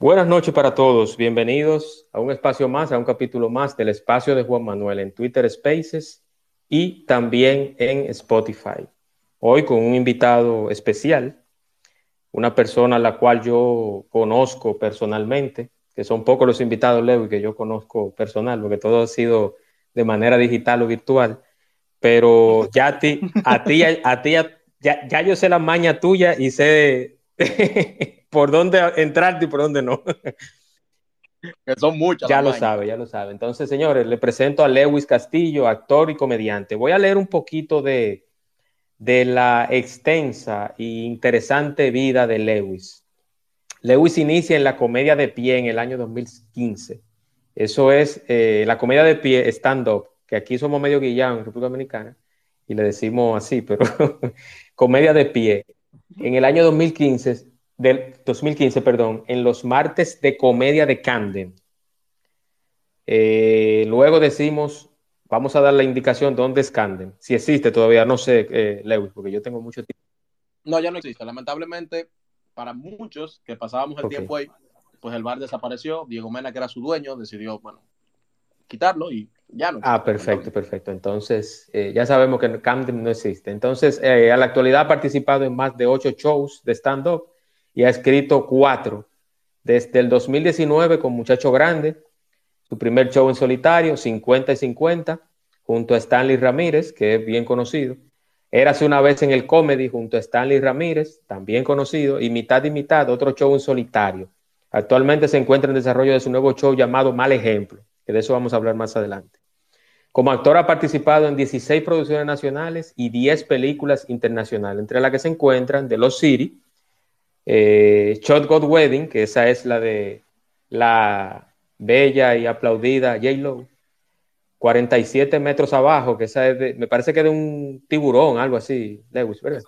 Buenas noches para todos, bienvenidos a un espacio más, a un capítulo más del espacio de Juan Manuel en Twitter Spaces y también en Spotify. Hoy con un invitado especial, una persona a la cual yo conozco personalmente, que son pocos los invitados, Leo, que yo conozco personal, porque todo ha sido de manera digital o virtual, pero ya a ti, a ti, a ti, ya, ya yo sé la maña tuya y sé por dónde entrarte y por dónde no. Que son muchas. Ya lo sabe, ya lo sabe. Entonces, señores, le presento a Lewis Castillo, actor y comediante. Voy a leer un poquito de, de la extensa e interesante vida de Lewis. Lewis inicia en la comedia de pie en el año 2015. Eso es eh, la comedia de pie stand-up, que aquí somos medio guillados en República Dominicana y le decimos así, pero comedia de pie. En el año 2015 del 2015, perdón, en los martes de comedia de Camden. Eh, luego decimos, vamos a dar la indicación dónde es Camden. Si existe todavía, no sé, eh, Lewis, porque yo tengo mucho tiempo. No, ya no existe. Lamentablemente, para muchos que pasábamos el tiempo ahí, pues el bar desapareció. Diego Mena, que era su dueño, decidió, bueno, quitarlo y ya no. Ah, perfecto, perfecto. Entonces, eh, ya sabemos que Camden no existe. Entonces, a la actualidad ha participado en más de ocho shows de stand-up y ha escrito cuatro. Desde el 2019 con Muchacho Grande, su primer show en solitario, 50 y 50, junto a Stanley Ramírez, que es bien conocido. Érase una vez en el comedy junto a Stanley Ramírez, también conocido, y mitad y mitad, otro show en solitario. Actualmente se encuentra en desarrollo de su nuevo show llamado Mal Ejemplo, que de eso vamos a hablar más adelante. Como actor ha participado en 16 producciones nacionales y 10 películas internacionales, entre las que se encuentran The Los City, eh, Shot God Wedding, que esa es la de la bella y aplaudida J. Lo. 47 metros abajo, que esa es de, me parece que de un tiburón, algo así, Lewis, ¿verdad?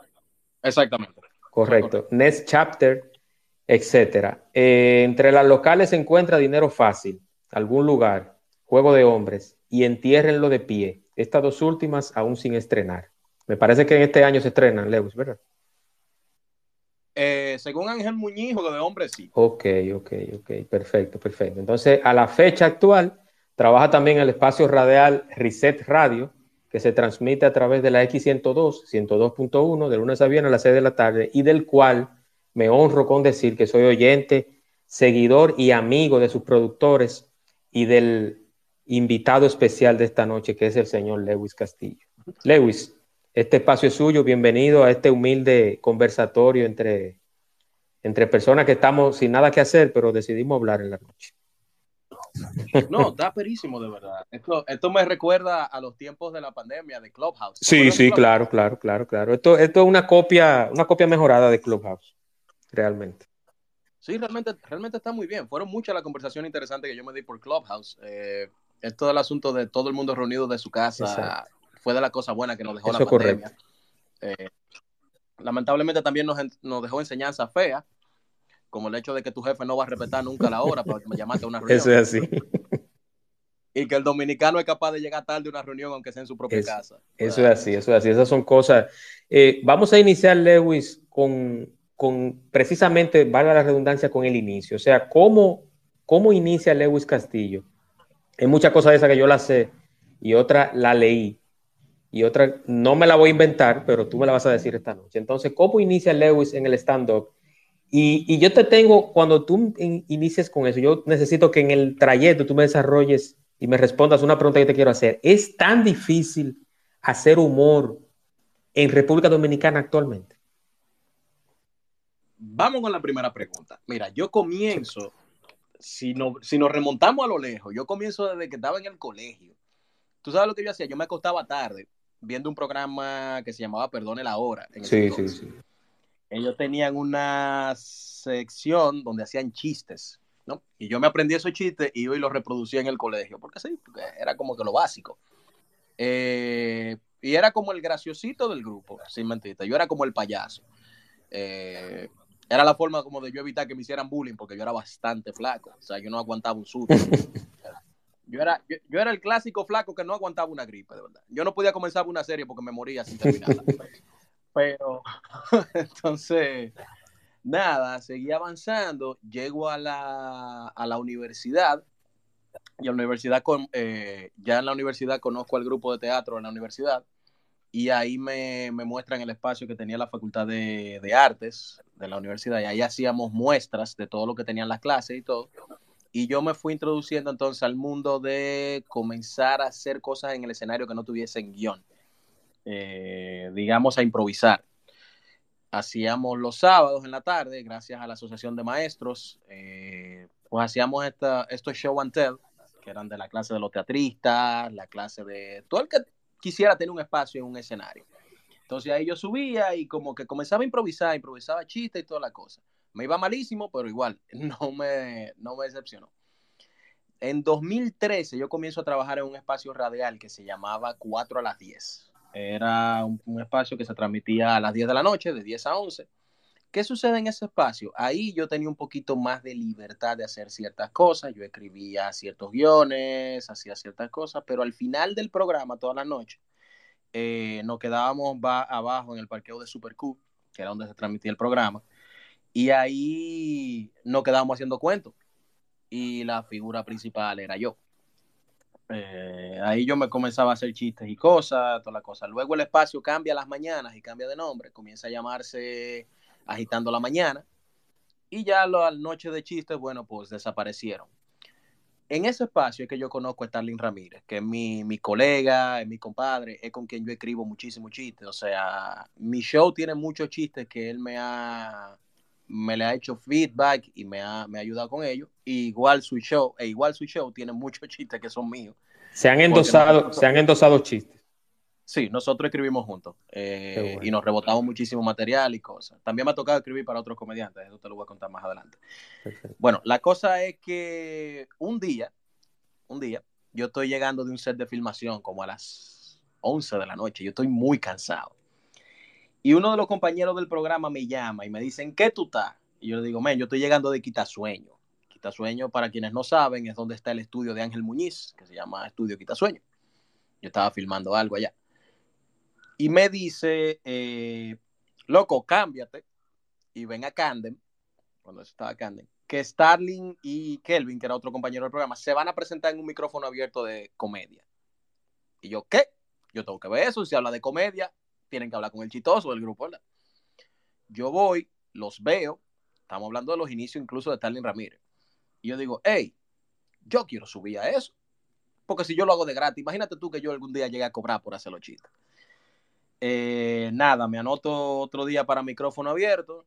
Exactamente. Correcto. Next Chapter, etcétera. Eh, entre las locales se encuentra Dinero Fácil, algún lugar, Juego de Hombres y Entiérrenlo de Pie. Estas dos últimas aún sin estrenar. Me parece que en este año se estrenan, Lewis, ¿verdad? Eh, según Ángel Muñiz, de hombre sí. Ok, ok, ok, perfecto, perfecto. Entonces, a la fecha actual, trabaja también el espacio radial Reset Radio, que se transmite a través de la X102, 102.1, de lunes a viernes a las 6 de la tarde, y del cual me honro con decir que soy oyente, seguidor y amigo de sus productores y del invitado especial de esta noche, que es el señor Lewis Castillo. Lewis, este espacio es suyo. Bienvenido a este humilde conversatorio entre, entre personas que estamos sin nada que hacer, pero decidimos hablar en la noche. No, está perísimo, de verdad. Esto, me recuerda a los tiempos de la pandemia de Clubhouse. Sí, sí, claro, claro, claro, claro. Esto, esto es una copia, una copia mejorada de Clubhouse, realmente. Sí, realmente, realmente está muy bien. Fueron muchas las conversaciones interesantes que yo me di por Clubhouse. Eh, esto del asunto de todo el mundo reunido de su casa fue de la cosa buena que nos dejó la pandemia. Eh, lamentablemente también nos, dejó enseñanza fea, como el hecho de que tu jefe no va a respetar nunca la hora para llamarte a una reunión. Eso es así. Y que el dominicano es capaz de llegar tarde a una reunión aunque sea en su propia casa. Eso es así, eso es así. Esas son cosas. Eh, vamos a iniciar, Lewis, con, con precisamente, valga la redundancia, con el inicio. O sea, ¿cómo, cómo inicia Lewis Castillo? Hay muchas cosas de esas que yo la sé y otra la leí y otra, no me la voy a inventar, pero tú me la vas a decir esta noche. Entonces, ¿cómo inicia Lewis en el stand-up? Y, yo te tengo, cuando tú inicies con eso, yo necesito que en el trayecto tú me desarrolles y me respondas una pregunta que te quiero hacer. ¿Es tan difícil hacer humor en República Dominicana actualmente? Vamos con la primera pregunta. Mira, yo comienzo, si, no, si nos remontamos a lo lejos, yo comienzo desde que estaba en el colegio. Tú sabes lo que yo hacía, yo me acostaba tarde viendo un programa que se llamaba Perdone la Hora. sí, sí, sí. Ellos tenían unas sección donde hacían chistes, ¿no? Y yo me aprendí esos chistes y hoy los reproducía en el colegio, porque sí, porque era como que lo básico. Eh, y era como el graciosito del grupo, sin mentirte. Yo era como el payaso. Eh, era la forma como de yo evitar que me hicieran bullying, porque yo era bastante flaco. O sea, yo no aguantaba un susto. Yo era, yo, era el clásico flaco que no aguantaba una gripe, de verdad. Yo no podía comenzar una serie porque me moría sin terminarla. Pero, entonces, nada, seguí avanzando. Llego a la, a la universidad. Y a la universidad, con, eh, ya en la universidad conozco al grupo de teatro en la universidad. Y ahí me, me muestran el espacio que tenía la Facultad de, de Artes de la universidad. Y ahí hacíamos muestras de todo lo que tenían las clases y todo y yo me fui introduciendo entonces al mundo de comenzar a hacer cosas en el escenario que no tuviesen guion, eh, digamos a improvisar. Hacíamos los sábados en la tarde, gracias a la Asociación de Maestros, eh, pues hacíamos esta, estos show and tell, que eran de la clase de los teatristas, la clase de todo el que quisiera tener un espacio en un escenario. Entonces ahí yo subía y como que comenzaba a improvisar, improvisaba chistes y toda la cosa. Me iba malísimo, pero igual, no me, no me decepcionó. En 2013 yo comienzo a trabajar en un espacio radial que se llamaba 4 a las 10. Era un, espacio que se transmitía a las 10 de la noche, de 10 a 11. ¿Qué sucede en ese espacio? Ahí yo tenía un poquito más de libertad de hacer ciertas cosas. Yo escribía ciertos guiones, hacía ciertas cosas, pero al final del programa, toda la noche, eh, nos quedábamos abajo en el parqueo de Super Q, que era donde se transmitía el programa, y ahí nos quedábamos haciendo cuentos. Y la figura principal era yo. Eh, ahí yo me comenzaba a hacer chistes y cosas, todas las cosas. Luego el espacio cambia las mañanas y cambia de nombre. Comienza a llamarse Agitando la Mañana. Y ya las noches de chistes, bueno, pues desaparecieron. En ese espacio es que yo conozco a Starling Ramírez, que es mi, mi colega, es mi compadre, es con quien yo escribo muchísimos chistes. O sea, mi show tiene muchos chistes que él me ha, me le ha hecho feedback y me ha, me ha ayudado con ello. igual su show, e igual su show tiene muchos chistes que son míos. Se han endosado, se han endosado chistes. Sí, nosotros escribimos juntos eh, y nos rebotamos muchísimo material y cosas. También me ha tocado escribir para otros comediantes, eso te lo voy a contar más adelante. Bueno, la cosa es que un día, un día, yo estoy llegando de un set de filmación como a las 11 de la noche, yo estoy muy cansado. Y uno de los compañeros del programa me llama y me dice, ¿en qué tú estás? Y yo le digo, men, yo estoy llegando de Quitasueño. Quitasueño, para quienes no saben, es donde está el estudio de Ángel Muñiz, que se llama Estudio Quitasueño. Yo estaba filmando algo allá. Y me dice, eh, loco, cámbiate y ven a Candem, cuando estaba Candem, que Starling y Kelvin, que era otro compañero del programa, se van a presentar en un micrófono abierto de comedia. Y yo, ¿qué? Yo tengo que ver eso, si habla de comedia, tienen que hablar con el chitoso del grupo, ¿verdad? Yo voy, los veo, estamos hablando de los inicios incluso de Stalin Ramírez. Y yo digo, hey, yo quiero subir a eso. Porque si yo lo hago de gratis, imagínate tú que yo algún día llegue a cobrar por hacer los chistes. Eh, nada, me anoto otro día para micrófono abierto.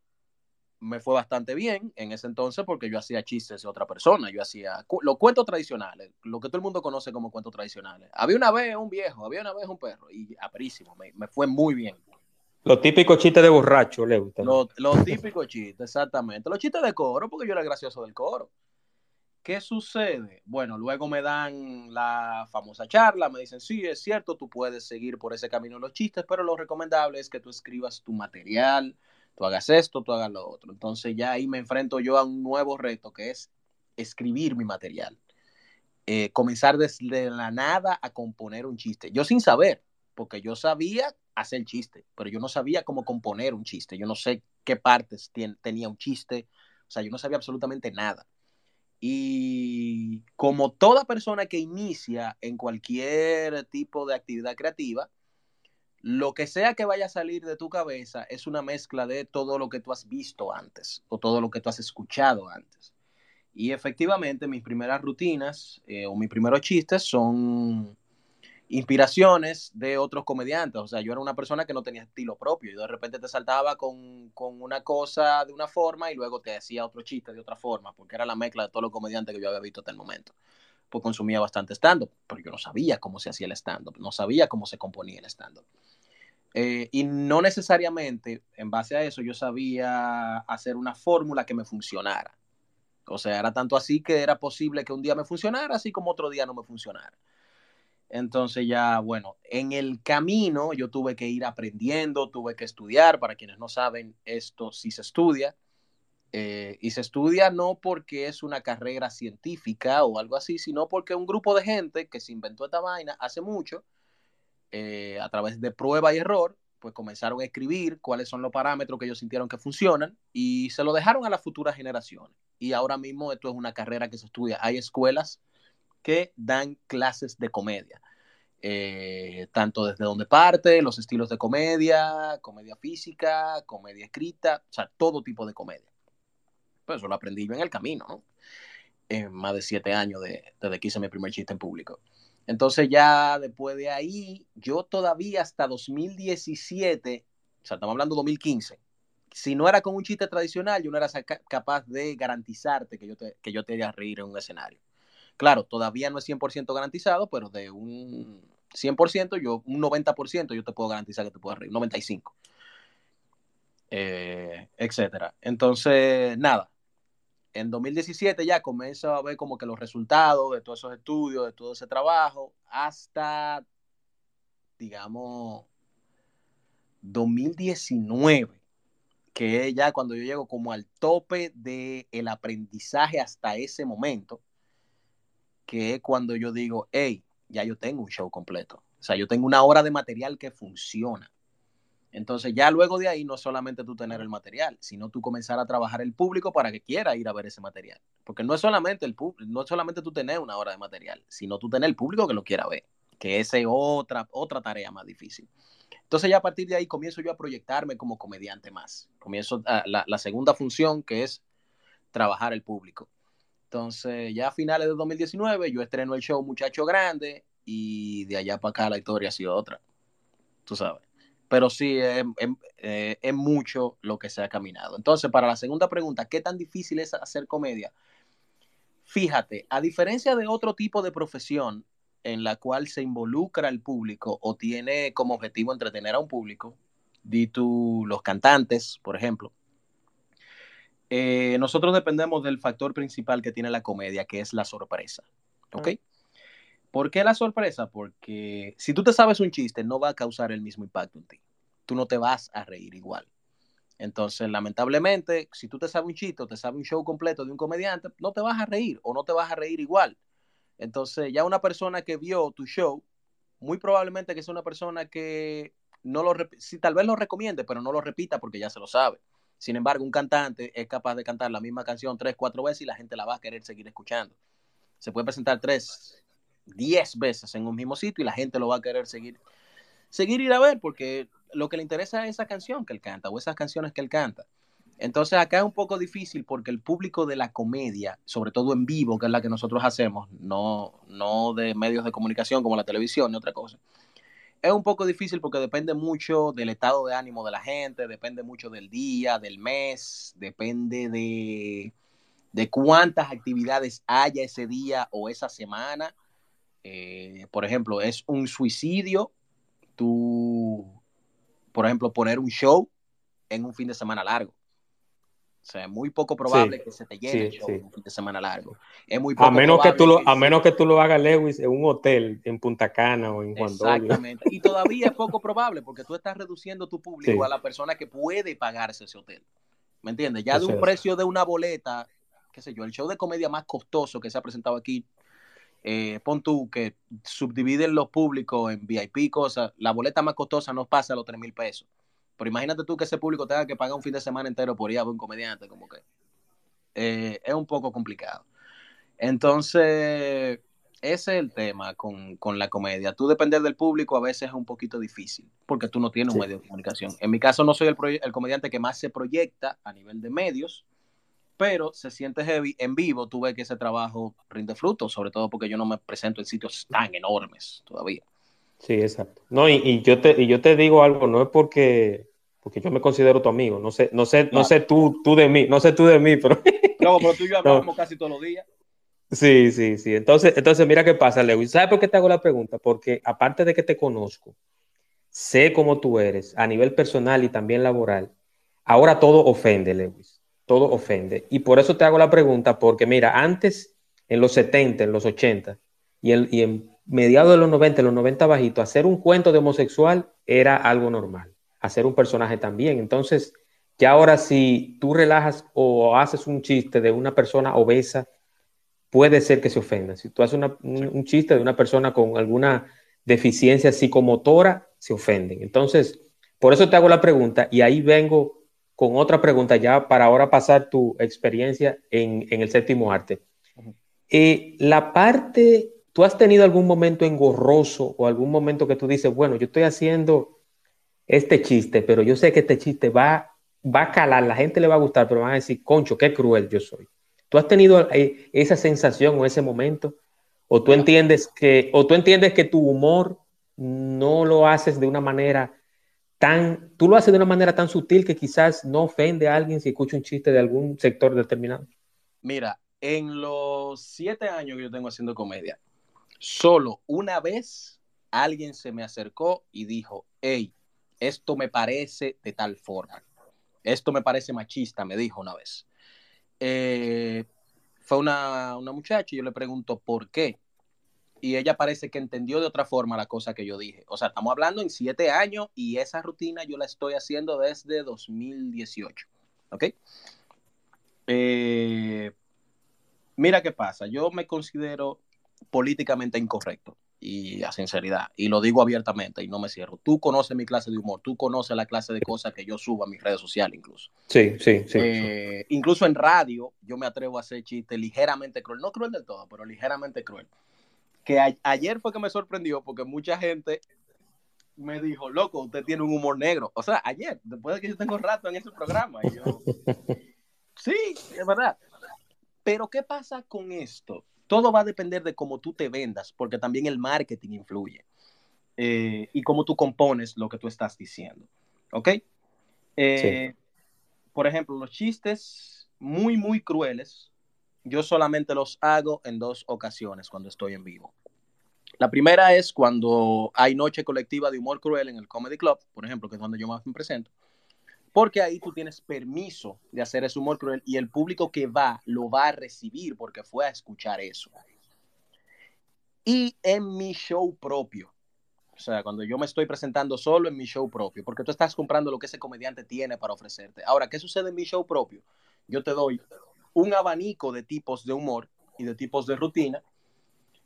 Me fue bastante bien en ese entonces porque yo hacía chistes de otra persona. Yo hacía los cuentos tradicionales, lo que todo el mundo conoce como cuentos tradicionales. Había una vez un viejo, había una vez un perro y aprísimo, me, me fue muy bien. Los típicos chistes de borracho, le gustan. Los, los típicos chistes, exactamente. Los chistes de coro, porque yo era gracioso del coro. ¿Qué sucede? Bueno, luego me dan la famosa charla, me dicen, sí, es cierto, tú puedes seguir por ese camino los chistes, pero lo recomendable es que tú escribas tu material, tú hagas esto, tú hagas lo otro. Entonces ya ahí me enfrento yo a un nuevo reto que es escribir mi material. Eh, comenzar desde la nada a componer un chiste. Yo sin saber, porque yo sabía hacer chiste, pero yo no sabía cómo componer un chiste. Yo no sé qué partes tenía un chiste. O sea, yo no sabía absolutamente nada. Y como toda persona que inicia en cualquier tipo de actividad creativa, lo que sea que vaya a salir de tu cabeza es una mezcla de todo lo que tú has visto antes o todo lo que tú has escuchado antes. Y efectivamente mis primeras rutinas eh, o mis primeros chistes son inspiraciones de otros comediantes. O sea, yo era una persona que no tenía estilo propio y de repente te saltaba con, una cosa de una forma y luego te hacía otro chiste de otra forma, porque era la mezcla de todos los comediantes que yo había visto hasta el momento. Pues consumía bastante stand-up, pero yo no sabía cómo se hacía el stand-up, no sabía cómo se componía el stand-up. Eh, y no necesariamente, en base a eso, yo sabía hacer una fórmula que me funcionara. O sea, era tanto así que era posible que un día me funcionara, así como otro día no me funcionara. Entonces ya, bueno, en el camino yo tuve que ir aprendiendo, tuve que estudiar. Para quienes no saben, esto sí se estudia. Eh, y se estudia no porque es una carrera científica o algo así, sino porque un grupo de gente que se inventó esta vaina hace mucho, eh, a través de prueba y error, pues comenzaron a escribir cuáles son los parámetros que ellos sintieron que funcionan y se lo dejaron a las futuras generaciones. Y ahora mismo esto es una carrera que se estudia. Hay escuelas que dan clases de comedia. Eh, tanto desde donde parte, los estilos de comedia, comedia física, comedia escrita, o sea, todo tipo de comedia. Pues eso lo aprendí yo en el camino, ¿no? En más de siete años de, desde que hice mi primer chiste en público. Entonces ya después de ahí, yo todavía hasta 2017, o sea, estamos hablando de 2015, si no era con un chiste tradicional, yo no era capaz de garantizarte que yo te, que yo te haría reír en un escenario. Claro, todavía no es 100% garantizado, pero de un 100%, yo, un 90% yo te puedo garantizar que te puedo reír, 95%. Eh, etcétera. Entonces, nada, en 2017 ya comienzo a ver como que los resultados de todos esos estudios, de todo ese trabajo, hasta, digamos, 2019, que es ya cuando yo llego como al tope del el aprendizaje hasta ese momento, que es cuando yo digo, hey, ya yo tengo un show completo. O sea, yo tengo una hora de material que funciona. Entonces ya luego de ahí no solamente tú tener el material, sino tú comenzar a trabajar el público para que quiera ir a ver ese material. Porque no es solamente el no es solamente tú tener una hora de material, sino tú tener el público que lo quiera ver, que esa es otra, otra tarea más difícil. Entonces ya a partir de ahí comienzo yo a proyectarme como comediante más. Comienzo la, la segunda función que es trabajar el público. Entonces ya a finales de 2019 yo estreno el show Muchacho Grande y de allá para acá la historia ha sido otra. Tú sabes pero sí es, es, mucho lo que se ha caminado. Entonces, para la segunda pregunta, ¿qué tan difícil es hacer comedia? Fíjate, a diferencia de otro tipo de profesión en la cual se involucra el público o tiene como objetivo entretener a un público, di tú los cantantes, por ejemplo, eh, nosotros dependemos del factor principal que tiene la comedia, que es la sorpresa. ¿Ok? ¿Por qué la sorpresa? Porque si tú te sabes un chiste, no va a causar el mismo impacto en ti. Tú no te vas a reír igual. Entonces, lamentablemente, si tú te sabes un chiste o te sabes un show completo de un comediante, no te vas a reír o no te vas a reír igual. Entonces, ya una persona que vio tu show, muy probablemente que sea una persona que no lo, si tal vez lo recomiende, pero no lo repita porque ya se lo sabe. Sin embargo, un cantante es capaz de cantar la misma canción tres, cuatro veces y la gente la va a querer seguir escuchando. Se puede presentar tres, 10 veces en un mismo sitio y la gente lo va a querer seguir, seguir ir a ver porque lo que le interesa es esa canción que él canta o esas canciones que él canta. Entonces acá es un poco difícil porque el público de la comedia, sobre todo en vivo, que es la que nosotros hacemos, no, no de medios de comunicación como la televisión ni otra cosa, es un poco difícil porque depende mucho del estado de ánimo de la gente, depende mucho del día, del mes, depende de, de cuántas actividades haya ese día o esa semana eh, por ejemplo, es un suicidio tú, por ejemplo, poner un show en un fin de semana largo. O sea, es muy poco probable que se te llene el show en un fin de semana largo. Es muy a menos que tú lo, a menos que tú lo hagas Lewis en un hotel en Punta Cana o en Juan Exactamente. Y todavía es poco probable porque tú estás reduciendo tu público a la persona que puede pagarse ese hotel. ¿Me entiendes? Ya de un precio de una boleta, qué sé yo, el show de comedia más costoso que se ha presentado aquí eh, pon tú que subdividen los públicos en VIP, cosas, la boleta más costosa no pasa a los 3 mil pesos. Pero imagínate tú que ese público tenga que pagar un fin de semana entero por ir a ver un comediante, como que eh, es un poco complicado. Entonces, ese es el tema con, la comedia. Tú depender del público a veces es un poquito difícil, porque tú no tienes un medio de comunicación. En mi caso, no soy el, el comediante que más se proyecta a nivel de medios, pero se siente heavy. En vivo tú ves que ese trabajo rinde fruto, sobre todo porque yo no me presento en sitios tan enormes todavía. Sí, exacto. No, y, yo te y yo te digo algo, no es porque porque yo me considero tu amigo, no sé, no sé, no, sé tú, tú de mí, no sé tú de mí, pero No, pero tú y yo hablamos casi todos los días. Sí, sí, sí. Entonces, entonces mira qué pasa, Lewis. ¿Sabes por qué te hago la pregunta? Porque aparte de que te conozco, sé cómo tú eres a nivel personal y también laboral, ahora todo ofende, Lewis, todo ofende. Y por eso te hago la pregunta, porque mira, antes, en los 70, en los 80 y, y en mediados de los 90, en los 90 bajito, hacer un cuento de homosexual era algo normal, hacer un personaje también. Entonces, ya ahora si tú relajas o haces un chiste de una persona obesa, puede ser que se ofenda. Si tú haces un, chiste de una persona con alguna deficiencia psicomotora, se ofenden. Entonces, por eso te hago la pregunta y ahí vengo con otra pregunta ya para ahora pasar tu experiencia en, el séptimo arte. Eh, la parte, ¿tú has tenido algún momento engorroso o algún momento que tú dices, bueno, yo estoy haciendo este chiste, pero yo sé que este chiste va, va a calar, la gente le va a gustar, pero van a decir, concho, qué cruel yo soy. ¿Tú has tenido eh, esa sensación o ese momento? ¿O tú, entiendes que, ¿O tú entiendes que tu humor no lo haces de una manera tú lo haces de una manera tan sutil que quizás no ofende a alguien si escucha un chiste de algún sector determinado? Mira, en los siete años que yo tengo haciendo comedia, solo una vez alguien se me acercó y dijo, hey, esto me parece de tal forma. Esto me parece machista, me dijo una vez. Eh, fue una, muchacha y yo le pregunto por qué. Y ella parece que entendió de otra forma la cosa que yo dije. O sea, estamos hablando en siete años y esa rutina yo la estoy haciendo desde 2018. ¿Ok? Eh, mira qué pasa. Yo me considero políticamente incorrecto y a sinceridad, y lo digo abiertamente y no me cierro. Tú conoces mi clase de humor, tú conoces la clase de cosas que yo subo a mis redes sociales incluso. Sí, sí, sí. Eh, incluso en radio yo me atrevo a hacer chistes ligeramente cruel, no cruel del todo, pero ligeramente cruel. Que ayer fue que me sorprendió porque mucha gente me dijo, loco, usted tiene un humor negro. O sea, ayer, después de que yo tengo rato en ese programa. Y yo, sí, es verdad. Pero ¿qué pasa con esto? todo va a depender de cómo tú te vendas, porque también el marketing influye. Eh, y cómo tú compones lo que tú estás diciendo. ¿Ok? Eh, por ejemplo, los chistes muy, muy crueles, yo solamente los hago en dos ocasiones cuando estoy en vivo. La primera es cuando hay noche colectiva de humor cruel en el Comedy Club, por ejemplo, que es donde yo más me presento porque ahí tú tienes permiso de hacer ese humor cruel y el público que va lo va a recibir porque fue a escuchar eso. Y en mi show propio, o sea, cuando yo me estoy presentando solo en mi show propio, porque tú estás comprando lo que ese comediante tiene para ofrecerte. Ahora, ¿qué sucede en mi show propio? Yo te doy un abanico de tipos de humor y de tipos de rutina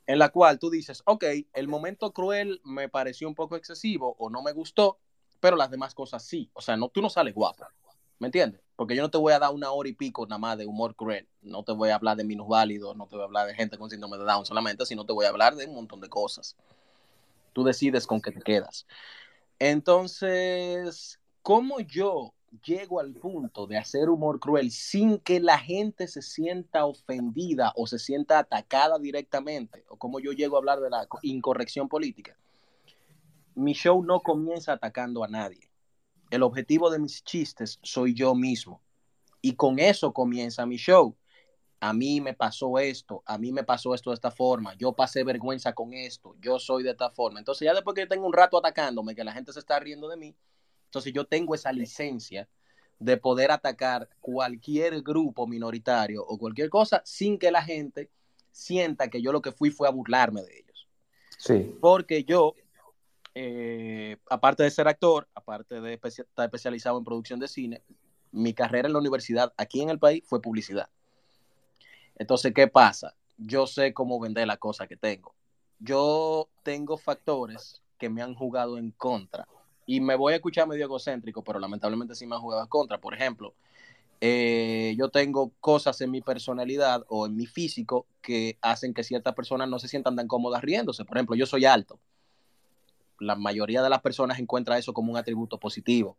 en la cual tú dices, ok, el momento cruel me pareció un poco excesivo o no me gustó, pero las demás cosas sí. O sea, no, tú no sales guapo. ¿Me entiendes? Porque yo no te voy a dar una hora y pico nada más de humor cruel. No te voy a hablar de minusválidos, no te voy a hablar de gente con síndrome de Down solamente, sino te voy a hablar de un montón de cosas. Tú decides con qué te quedas. Entonces, ¿cómo yo llego al punto de hacer humor cruel sin que la gente se sienta ofendida o se sienta atacada directamente? ¿O cómo yo llego a hablar de la incorrección política? mi show no comienza atacando a nadie. El objetivo de mis chistes soy yo mismo. Y con eso comienza mi show. A mí me pasó esto, a mí me pasó esto de esta forma, yo pasé vergüenza con esto, yo soy de esta forma. Entonces ya después que tengo un rato atacándome, que la gente se está riendo de mí, entonces yo tengo esa licencia de poder atacar cualquier grupo minoritario o cualquier cosa sin que la gente sienta que yo lo que fui fue a burlarme de ellos. Sí. Porque yo eh, aparte de ser actor, aparte de estar especializado en producción de cine, mi carrera en la universidad aquí en el país fue publicidad. Entonces, ¿qué pasa? Yo sé cómo vender la cosa que tengo. Yo tengo factores que me han jugado en contra. Y me voy a escuchar medio egocéntrico, pero lamentablemente sí me han jugado contra. Por ejemplo, eh, yo tengo cosas en mi personalidad o en mi físico que hacen que ciertas personas no se sientan tan cómodas riéndose. Por ejemplo, yo soy alto la mayoría de las personas encuentra eso como un atributo positivo.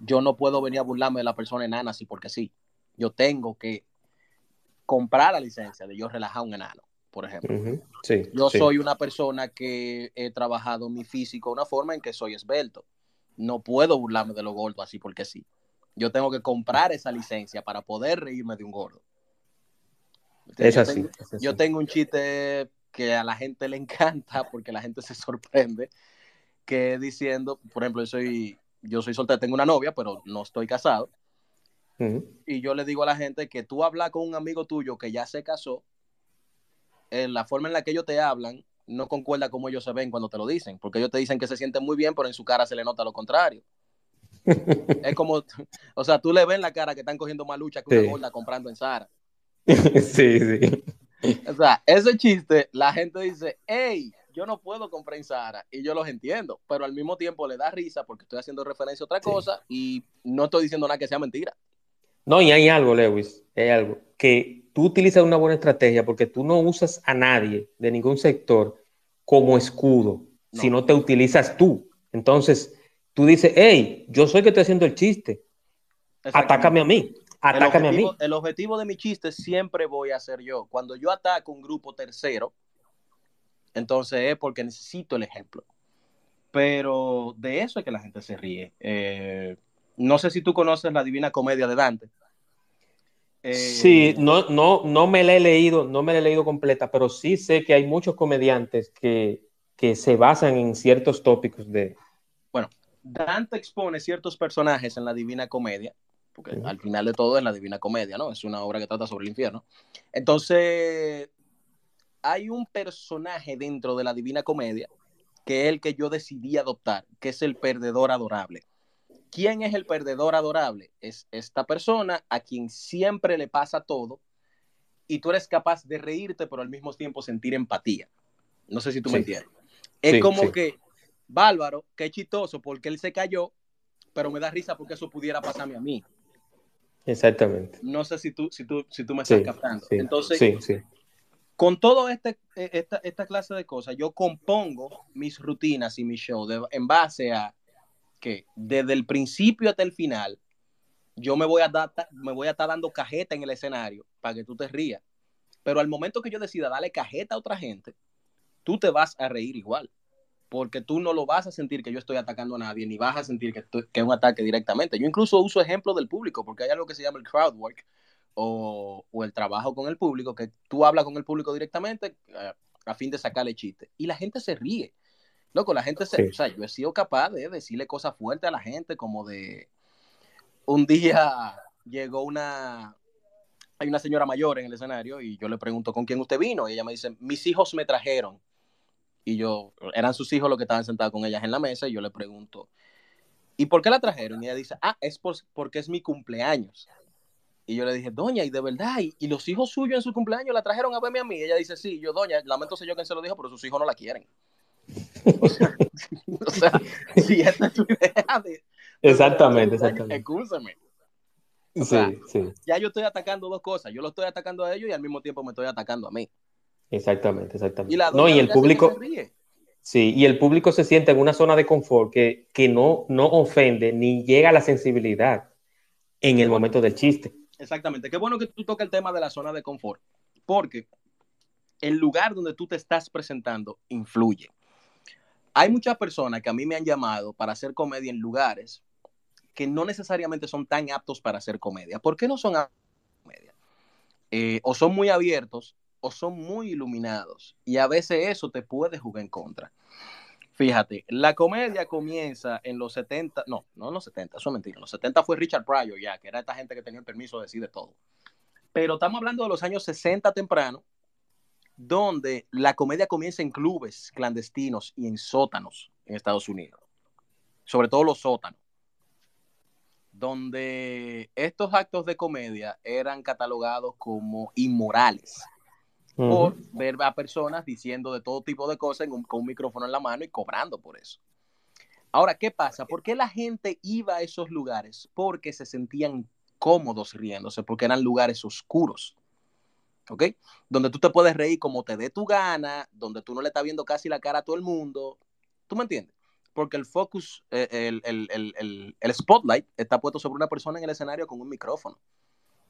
Yo no puedo venir a burlarme de la persona enana así porque sí. Yo tengo que comprar la licencia de yo relajar un enano, por ejemplo. yo soy una persona que he trabajado mi físico de una forma en que soy esbelto. No puedo burlarme de lo gordo así porque sí. Yo tengo que comprar esa licencia para poder reírme de un gordo. Es así, yo tengo un chiste que a la gente le encanta porque la gente se sorprende que diciendo, por ejemplo, yo soy, yo soy soltero, tengo una novia, pero no estoy casado. Y yo le digo a la gente que tú hablas con un amigo tuyo que ya se casó, en la forma en la que ellos te hablan no concuerda como ellos se ven cuando te lo dicen, porque ellos te dicen que se sienten muy bien, pero en su cara se le nota lo contrario. es como, o sea, tú le ves en la cara que están cogiendo más lucha que una gorda comprando en Sara. sí, sí. O sea, ese chiste, la gente dice, hey, yo no puedo comprar en Sara, y yo los entiendo, pero al mismo tiempo le da risa porque estoy haciendo referencia a otra cosa y no estoy diciendo nada que sea mentira. No, y hay algo, Lewis, hay algo, que tú utilizas una buena estrategia porque tú no usas a nadie de ningún sector como escudo, si no te utilizas tú. Entonces, tú dices, hey, yo soy que estoy haciendo el chiste, atácame a mí. Atácame a mí. El objetivo de mi chiste siempre voy a ser yo. Cuando yo ataco un grupo tercero, entonces es porque necesito el ejemplo. Pero de eso es que la gente se ríe. Eh, no sé si tú conoces la Divina Comedia de Dante. Sí, eh, no, no, no me la he leído, no me la he leído completa, pero sí sé que hay muchos comediantes que, que se basan en ciertos tópicos de. Bueno, Dante expone ciertos personajes en la Divina Comedia porque al final de todo es la Divina Comedia, ¿no? Es una obra que trata sobre el infierno. Entonces, hay un personaje dentro de la Divina Comedia que es el que yo decidí adoptar, que es el perdedor adorable. ¿Quién es el perdedor adorable? Es esta persona a quien siempre le pasa todo y tú eres capaz de reírte, pero al mismo tiempo sentir empatía. No sé si tú me entiendes. Es como que, bárbaro, qué chistoso, porque él se cayó, pero me da risa porque eso pudiera pasarme a mí. Exactamente. No sé si tú, si tú, si tú me estás captando. Entonces, con todo este, e, esta, esta, clase de cosas, yo compongo mis rutinas y mis shows en base a que desde el principio hasta el final, yo me voy a, me voy a estar dando cajeta en el escenario para que tú te rías. Pero al momento que yo decida darle cajeta a otra gente, tú te vas a reír igual porque tú no lo vas a sentir que yo estoy atacando a nadie, ni vas a sentir que, que es un ataque directamente. Yo incluso uso ejemplos del público, porque hay algo que se llama el crowd work o, o el trabajo con el público, que tú hablas con el público directamente eh, a fin de sacarle chiste. Y la gente se ríe. Loco, la gente se... O sea, yo he sido capaz de decirle cosas fuertes a la gente, como de... Un día llegó una... Hay una señora mayor en el escenario y yo le pregunto con quién usted vino y ella me dice, mis hijos me trajeron y yo, eran sus hijos los que estaban sentados con ellas en la mesa y yo le pregunto, ¿y por qué la trajeron? Y ella dice, ah, es porque es mi cumpleaños. Y yo le dije, doña, ¿y de verdad? ¿Y, los hijos suyos en su cumpleaños la trajeron a verme a mí? Y ella dice, sí, yo, doña, lamento sé yo quien se lo dijo, pero sus hijos no la quieren. O sea, o sea si esta es tu idea de... Exactamente, exactamente. Escúchame. sí, sí. Ya yo estoy atacando dos cosas. Yo lo estoy atacando a ellos y al mismo tiempo me estoy atacando a mí. Exactamente, exactamente. Y no, y el público. Sí, y el público se siente en una zona de confort que, que no, no ofende ni llega a la sensibilidad en el momento del chiste. Exactamente. Qué bueno que tú toques el tema de la zona de confort, porque el lugar donde tú te estás presentando influye. Hay muchas personas que a mí me han llamado para hacer comedia en lugares que no necesariamente son tan aptos para hacer comedia. ¿Por qué no son aptos para comedia? Eh, o son muy abiertos o son muy iluminados. Y a veces eso te puede jugar en contra. Fíjate, la comedia comienza en los 70, no, no en los 70, eso es mentira. En los 70 fue Richard Pryor ya, que era esta gente que tenía el permiso de decir de todo. Pero estamos hablando de los años 60 temprano, donde la comedia comienza en clubes clandestinos y en sótanos en Estados Unidos. Sobre todo los sótanos. Donde estos actos de comedia eran catalogados como inmorales por ver a personas diciendo de todo tipo de cosas con un micrófono en la mano y cobrando por eso. Ahora, ¿qué pasa? ¿Por qué la gente iba a esos lugares? Porque se sentían cómodos riéndose, porque eran lugares oscuros. ¿Ok? Donde tú te puedes reír como te dé tu gana, donde tú no le estás viendo casi la cara a todo el mundo. ¿Tú me entiendes? Porque el focus, eh, el, el, el spotlight está puesto sobre una persona en el escenario con un micrófono.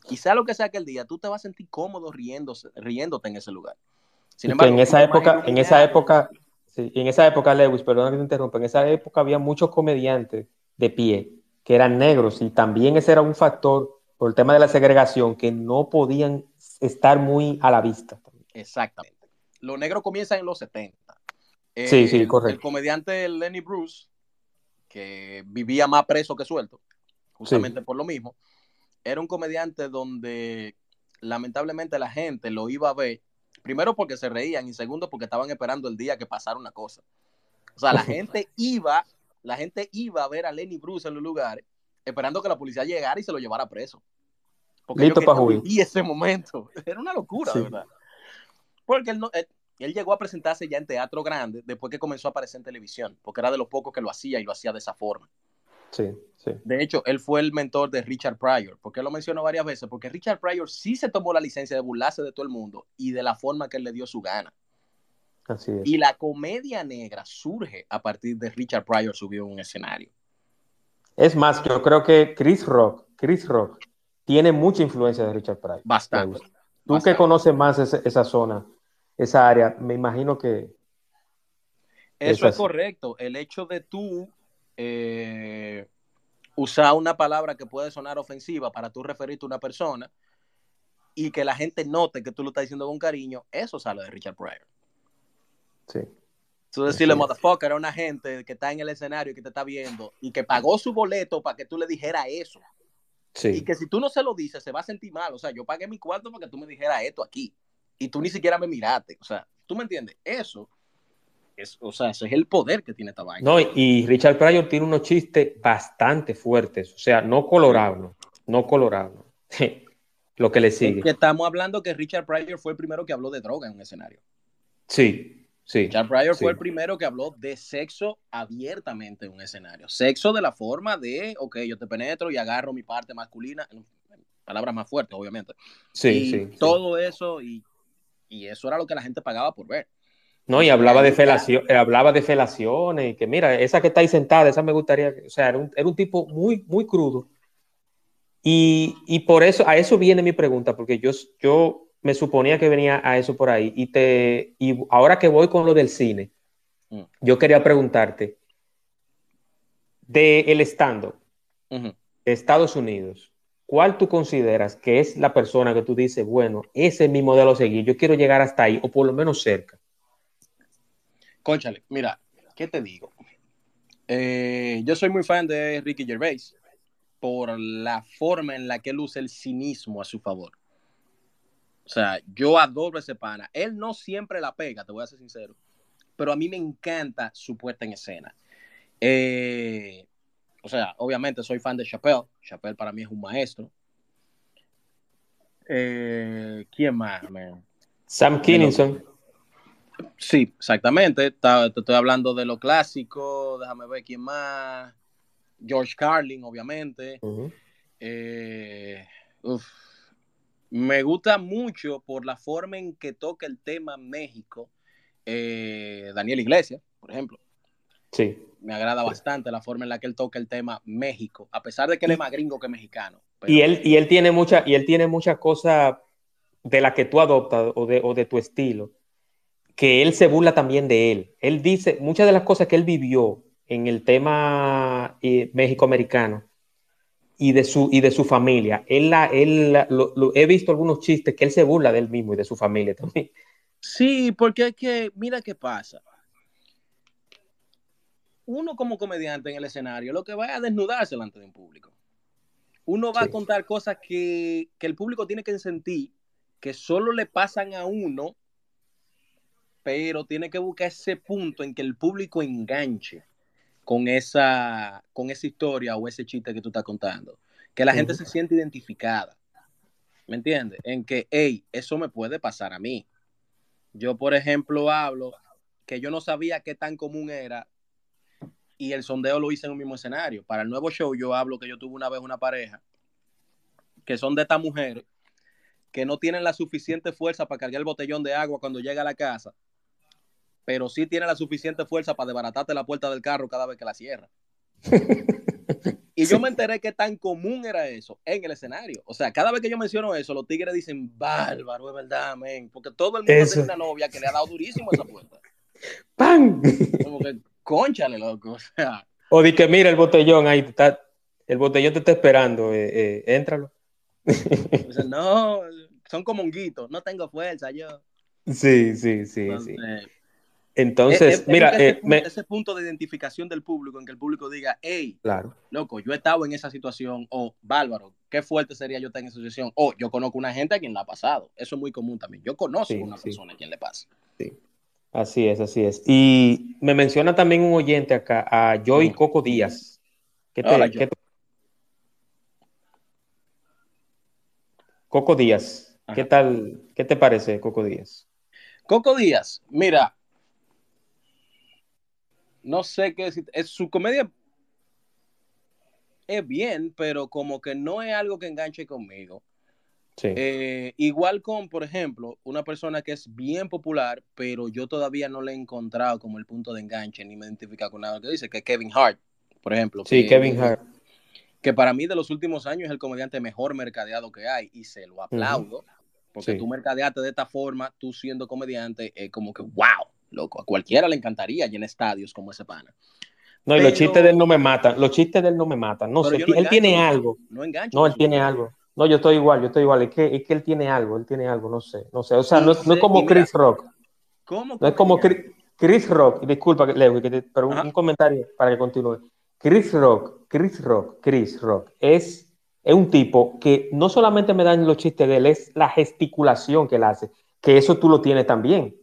Quizá lo que sea que el día, tú te vas a sentir cómodo riéndose, riéndote en ese lugar. Sin embargo, en esa época, en esa época, en esa época, Lewis, perdona que te interrumpa, en esa época había muchos comediantes de pie que eran negros y también ese era un factor por el tema de la segregación que no podían estar muy a la vista. Exactamente. Lo negro comienza en los 70. sí, sí, correcto. El comediante Lenny Bruce, que vivía más preso que suelto, justamente por lo mismo, era un comediante donde lamentablemente la gente lo iba a ver, primero porque se reían y segundo porque estaban esperando el día que pasara una cosa. O sea, la gente iba, la gente iba a ver a Lenny Bruce en los lugares esperando que la policía llegara y se lo llevara preso. Porque Listo para Y ese momento era una locura, de verdad. Porque él, no, él, llegó a presentarse ya en teatro grande después que comenzó a aparecer en televisión, porque era de los pocos que lo hacía y lo hacía de esa forma. Sí, sí. De hecho, él fue el mentor de Richard Pryor. porque lo mencionó varias veces? Porque Richard Pryor sí se tomó la licencia de burlarse de todo el mundo y de la forma que él le dio su gana. Así es. Y la comedia negra surge a partir de Richard Pryor subió a un escenario. Es más, yo creo que Chris Rock, Chris Rock, tiene mucha influencia de Richard Pryor. Bastante. Tú que conoces más esa, zona, esa área, me imagino que... Eso es, correcto. El hecho de tú eh, usar una palabra que puede sonar ofensiva para tú referirte a una persona y que la gente note que tú lo estás diciendo con cariño, eso sale de Richard Pryor. Sí. Tú decirle, motherfucker, a una gente que está en el escenario y que te está viendo y que pagó su boleto para que tú le dijeras eso. Sí. Y que si tú no se lo dices, se va a sentir mal. O sea, yo pagué mi cuarto para que tú me dijeras esto aquí. Y tú ni siquiera me miraste. O sea, ¿tú me entiendes? Eso. Es, o sea, ese es el poder que tiene esta vaina. No, y Richard Pryor tiene unos chistes bastante fuertes. O sea, no colorados. No colorados. lo que le sigue. que estamos hablando que Richard Pryor fue el primero que habló de droga en un escenario. Sí, Sí, Charles Pryor fue el primero que habló de sexo abiertamente en un escenario. Sexo de la forma de, ok, yo te penetro y agarro mi parte masculina, palabras más fuertes, obviamente. Sí, y sí. Todo eso, y, eso era lo que la gente pagaba por ver. No, y hablaba de felación, eh, hablaba de felaciones, y que mira, esa que está ahí sentada, esa me gustaría, o sea, era un, era un tipo muy, muy crudo. Y, y, por eso, a eso viene mi pregunta, porque yo, yo me suponía que venía a eso por ahí. Y, te, y ahora que voy con lo del cine, mm. yo quería preguntarte, de el estando de Estados Unidos, ¿cuál tú consideras que es la persona que tú dices, bueno, ese es mi modelo a seguir, yo quiero llegar hasta ahí, o por lo menos cerca? Conchale, mira, ¿qué te digo? Eh, yo soy muy fan de Ricky Gervais por la forma en la que él usa el cinismo a su favor. O sea, yo adoro ese pana. Él no siempre la pega, te voy a ser sincero. Pero a mí me encanta su puesta en escena. Eh, o sea, obviamente soy fan de Chappelle. Chappelle para mí es un maestro. Eh, ¿Quién más, Sam Kinison. Sí, exactamente. te estoy hablando de lo clásico. Déjame ver quién más. George Carlin, obviamente. eh, uf, me gusta mucho por la forma en que toca el tema México. Eh, Daniel Iglesias, por ejemplo. Sí. Me agrada bastante la forma en la que él toca el tema México, a pesar de que él es más gringo que mexicano. Y, él, y él tiene mucha, y él tiene muchas cosas de la que tú adoptas o de, o de tu estilo, que él se burla también de él. Él dice muchas de las cosas que él vivió en el tema eh, México-americano y de su, y de su familia. Él, la, él lo, he visto algunos chistes que él se burla de él mismo y de su familia también. Sí, porque es que, mira qué pasa. Uno como comediante en el escenario, lo que va a desnudarse delante de un público. Uno va a contar cosas que, que el público tiene que sentir, que solo le pasan a uno, pero tiene que buscar ese punto en que el público enganche con esa, con esa historia o ese chiste que tú estás contando. Que la gente se siente identificada. ¿Me entiendes? En que, hey, eso me puede pasar a mí. Yo, por ejemplo, hablo que yo no sabía qué tan común era y el sondeo lo hice en un mismo escenario. Para el nuevo show yo hablo que yo tuve una vez una pareja que son de estas mujeres que no tienen la suficiente fuerza para cargar el botellón de agua cuando llega a la casa pero sí tiene la suficiente fuerza para desbaratarte la puerta del carro cada vez que la cierra. y yo me enteré que tan común era eso en el escenario. O sea, cada vez que yo menciono eso, los tigres dicen, bárbaro, es verdad, men. Porque todo el mundo tiene una novia que le ha dado durísimo esa puerta. ¡Pam! Como que, conchale, loco. O sea. O di que mira el botellón ahí, está, el botellón te está esperando, eh, eh, éntralo. no, son como honguitos, no tengo fuerza yo. Sí, sí, sí, sí. Entonces, mira, ese, ese, punto de identificación del público en que el público diga, hey, claro. loco, yo he estado en esa situación, o bárbaro, qué fuerte sería yo estar en esa situación, o yo conozco una gente a quien la ha pasado. Eso es muy común también. Yo conozco a una persona a quien le pasa. Sí. Así es, así es. Y me menciona también un oyente acá, a Joy Coco Díaz. ¿Qué te, Coco Díaz, ¿qué tal? ¿Qué te parece, Coco Díaz? Coco Díaz, mira, no sé qué decir, es su comedia es bien, pero como que no es algo que enganche conmigo. Eh, igual con, por ejemplo, una persona que es bien popular, pero yo todavía no le he encontrado como el punto de enganche ni me he identificado con nada que dice, que es Kevin Hart, por ejemplo. Sí, Kevin Hart. Que para mí de los últimos años es el comediante mejor mercadeado que hay y se lo aplaudo, porque tú mercadeaste de esta forma, tú siendo comediante, es como que, wow, loco, a cualquiera le encantaría llenar estadios como ese pana. No, y los chistes de él no me matan, los chistes de él no me matan, no sé, él tiene algo. No engancho. No, él tiene algo. No, yo estoy igual, yo estoy igual. Es que, es que él tiene algo, él tiene algo, no sé. No sé. O sea, no, es como Chris Rock. ¿Cómo? No es como Chris, Rock. Disculpa, Leo, pero un, comentario para que continúe. Chris Rock, Chris Rock, Chris Rock es, es un tipo que no solamente me dan los chistes de él, es la gesticulación que él hace, que eso tú lo tienes también.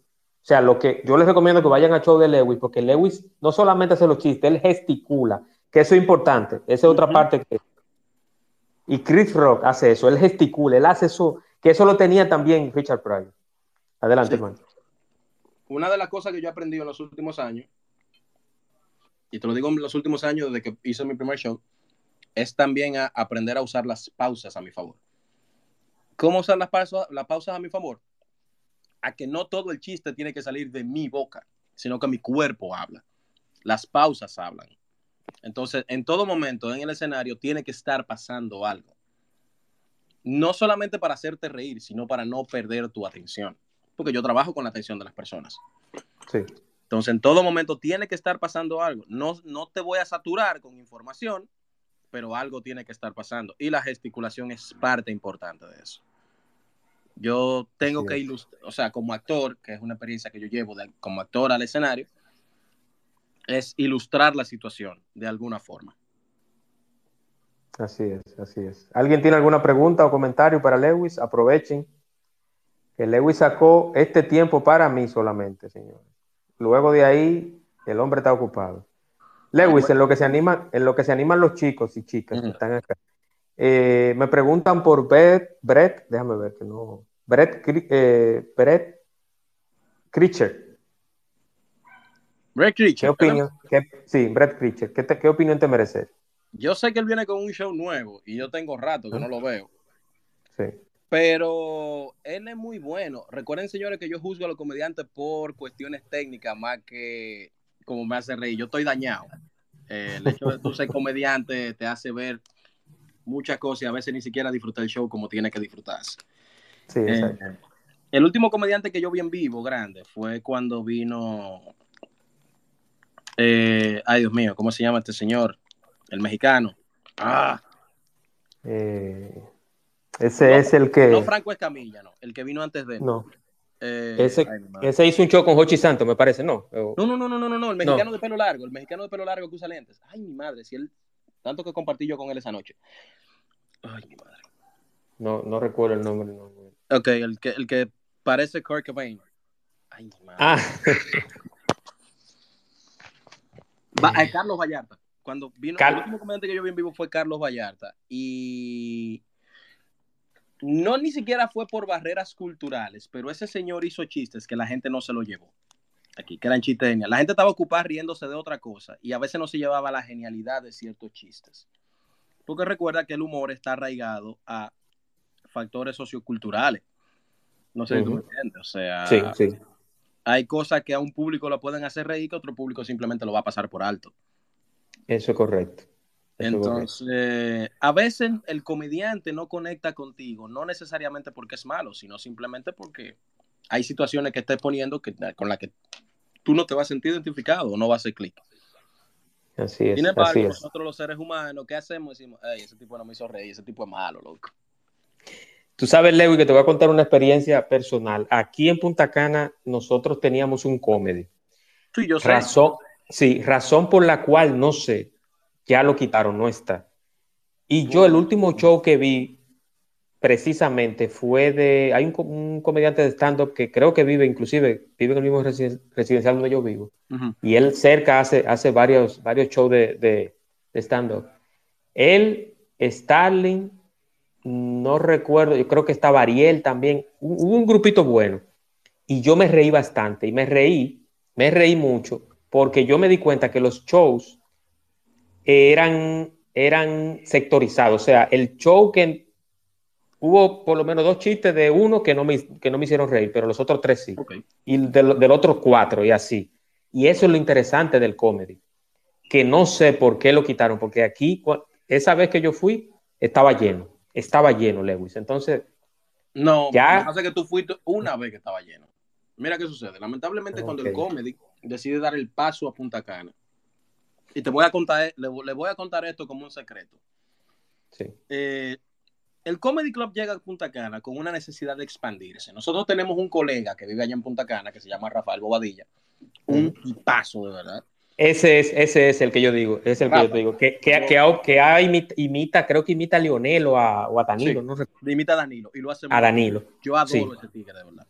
O sea, lo que yo les recomiendo que vayan al show de Lewis, porque Lewis no solamente hace los chistes, él gesticula, que eso es importante. Esa es otra parte que y Chris Rock hace eso, él gesticula, él hace eso, que eso lo tenía también Richard Pryor. Adelante, man. Una de las cosas que yo he aprendido en los últimos años, y te lo digo en los últimos años desde que hice mi primer show, es también aprender a usar las pausas a mi favor. ¿Cómo usar las pausas, las pausas a mi favor? A que no todo el chiste tiene que salir de mi boca, sino que mi cuerpo habla. Las pausas hablan. Entonces, en todo momento en el escenario tiene que estar pasando algo. No solamente para hacerte reír, sino para no perder tu atención. Porque yo trabajo con la atención de las personas. Sí. Entonces, en todo momento tiene que estar pasando algo. No, no te voy a saturar con información, pero algo tiene que estar pasando. Y la gesticulación es parte importante de eso. Yo tengo que ilustrar, o sea, como actor, que es una experiencia que yo llevo como actor al escenario, es ilustrar la situación de alguna forma. Así es, así es. ¿Alguien tiene alguna pregunta o comentario para Lewis? Aprovechen que Lewis sacó este tiempo para mí solamente, señor. Luego de ahí, el hombre está ocupado. Lewis, en lo que se animan, en lo que se animan los chicos y chicas que están acá. Eh, me preguntan por Brett, Brett, déjame ver que no. Brett, eh, Brett Critcher. Brett ¿Qué opinión? sí, Brett Creature. ¿Qué, opinión te merece? Yo sé que él viene con un show nuevo y yo tengo rato que no lo veo. Sí. Pero él es muy bueno. Recuerden, señores, que yo juzgo a los comediantes por cuestiones técnicas más que como me hace reír. Yo estoy dañado. Eh, el hecho de tú ser comediante te hace ver muchas cosas y a veces ni siquiera disfrutar el show como tiene que disfrutarse. Sí, exacto. Eh, el último comediante que yo vi en vivo, grande, fue cuando vino eh, ay, Dios mío, ¿cómo se llama este señor? El mexicano. Ah. Eh, ese es el que. No, Franco Escamilla, no. El que vino antes de él. No. Eh, ese, hizo un show con Hochi Santos, me parece, ¿no? No, no, no, no, no, no. El mexicano de pelo largo. El mexicano de pelo largo que usa lentes. Ay, mi madre, si él. Tanto que compartí yo con él esa noche. Ay, mi madre. No, no recuerdo el nombre. No. Ok, el que, el que parece Kurt Cobain. Ay, mi madre. Ah. a Carlos Vallarta. Cuando vino, el último comediante que yo vi en vivo fue Carlos Vallarta. Y no ni siquiera fue por barreras culturales, pero ese señor hizo chistes que la gente no se lo llevó. Aquí, que eran chistes La gente estaba ocupada riéndose de otra cosa y a veces no se llevaba la genialidad de ciertos chistes. Porque recuerda que el humor está arraigado a factores socioculturales. No sé si tú me entiendes. O sea, sí, sí hay cosas que a un público lo pueden hacer reír que otro público simplemente lo va a pasar por alto. Eso es correcto. Entonces, a veces el comediante no conecta contigo, no necesariamente porque es malo, sino simplemente porque hay situaciones que estés poniendo que, con las que tú no te vas a sentir identificado o no vas a hacer clic. Así es. Sin embargo, nosotros los seres humanos, ¿qué hacemos? Decimos, ese tipo no me hizo reír, ese tipo es malo, loco. Tú sabes, Lewis, que te voy a contar una experiencia personal. Aquí en Punta Cana nosotros teníamos un comedy y yo Razón, sí, razón por la cual no sé, ya lo quitaron, no está. Y yo el último show que vi precisamente fue de, hay un, comediante de stand-up que creo que vive, inclusive, vive en el mismo residencial donde yo vivo. Y él cerca hace, hace varios, varios shows de, de, de stand-up. Él, Starling, no recuerdo, yo creo que estaba Ariel también, hubo un grupito bueno. Y yo me reí bastante, y me reí, me reí mucho, porque yo me di cuenta que los shows eran, eran sectorizados, o sea, el show que hubo por lo menos dos chistes de uno que no me, que no me hicieron reír, pero los otros tres sí. Y del, del otro cuatro, y así. Y eso es lo interesante del comedy, que no sé por qué lo quitaron, porque aquí, esa vez que yo fui, estaba lleno, estaba lleno, Lewis. Entonces, no, ya. Hace que tú fuiste una vez que estaba lleno. Mira qué sucede. Lamentablemente, cuando el comedy decide dar el paso a Punta Cana, y te voy a contar, le, voy a contar esto como un secreto. Sí. Eh, el Comedy Club llega a Punta Cana con una necesidad de expandirse. Nosotros tenemos un colega que vive allá en Punta Cana que se llama Rafael Bobadilla. Un paso, de verdad. Ese es, ese es el que yo digo, es el que yo digo, que, que, que, imita, creo que imita a Lionel o a, o a Danilo, no Imita a Danilo y lo hace A Danilo. Yo adoro ese tigre, de verdad.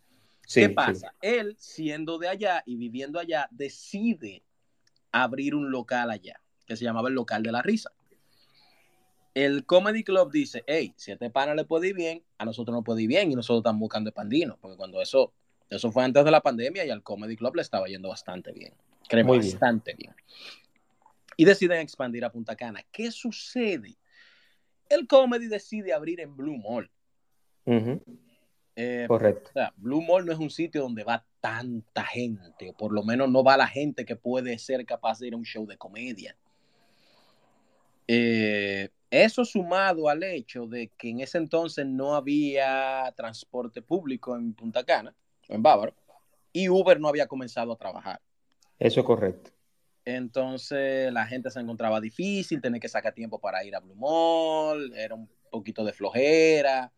¿Qué pasa? Él, siendo de allá y viviendo allá, decide abrir un local allá, que se llamaba el local de la risa el Comedy Club dice, hey, si a este pana le puede ir bien, a nosotros no puede ir bien y nosotros estamos buscando pandinos, porque cuando eso, eso fue antes de la pandemia y al Comedy Club le estaba yendo bastante bien, creo bastante bien. Y deciden expandir a Punta Cana. ¿Qué sucede? El Comedy decide abrir en Blue Mall. Eh, Correcto. O sea, Blue Mall no es un sitio donde va tanta gente, o por lo menos no va la gente que puede ser capaz de ir a un show de comedia. Eh, eso sumado al hecho de que en ese entonces no había transporte público en Punta Cana, en Bávaro, y Uber no había comenzado a trabajar. Eso es correcto. Entonces la gente se encontraba difícil, tenía que sacar tiempo para ir a Blue Mall, era un poquito de flojera.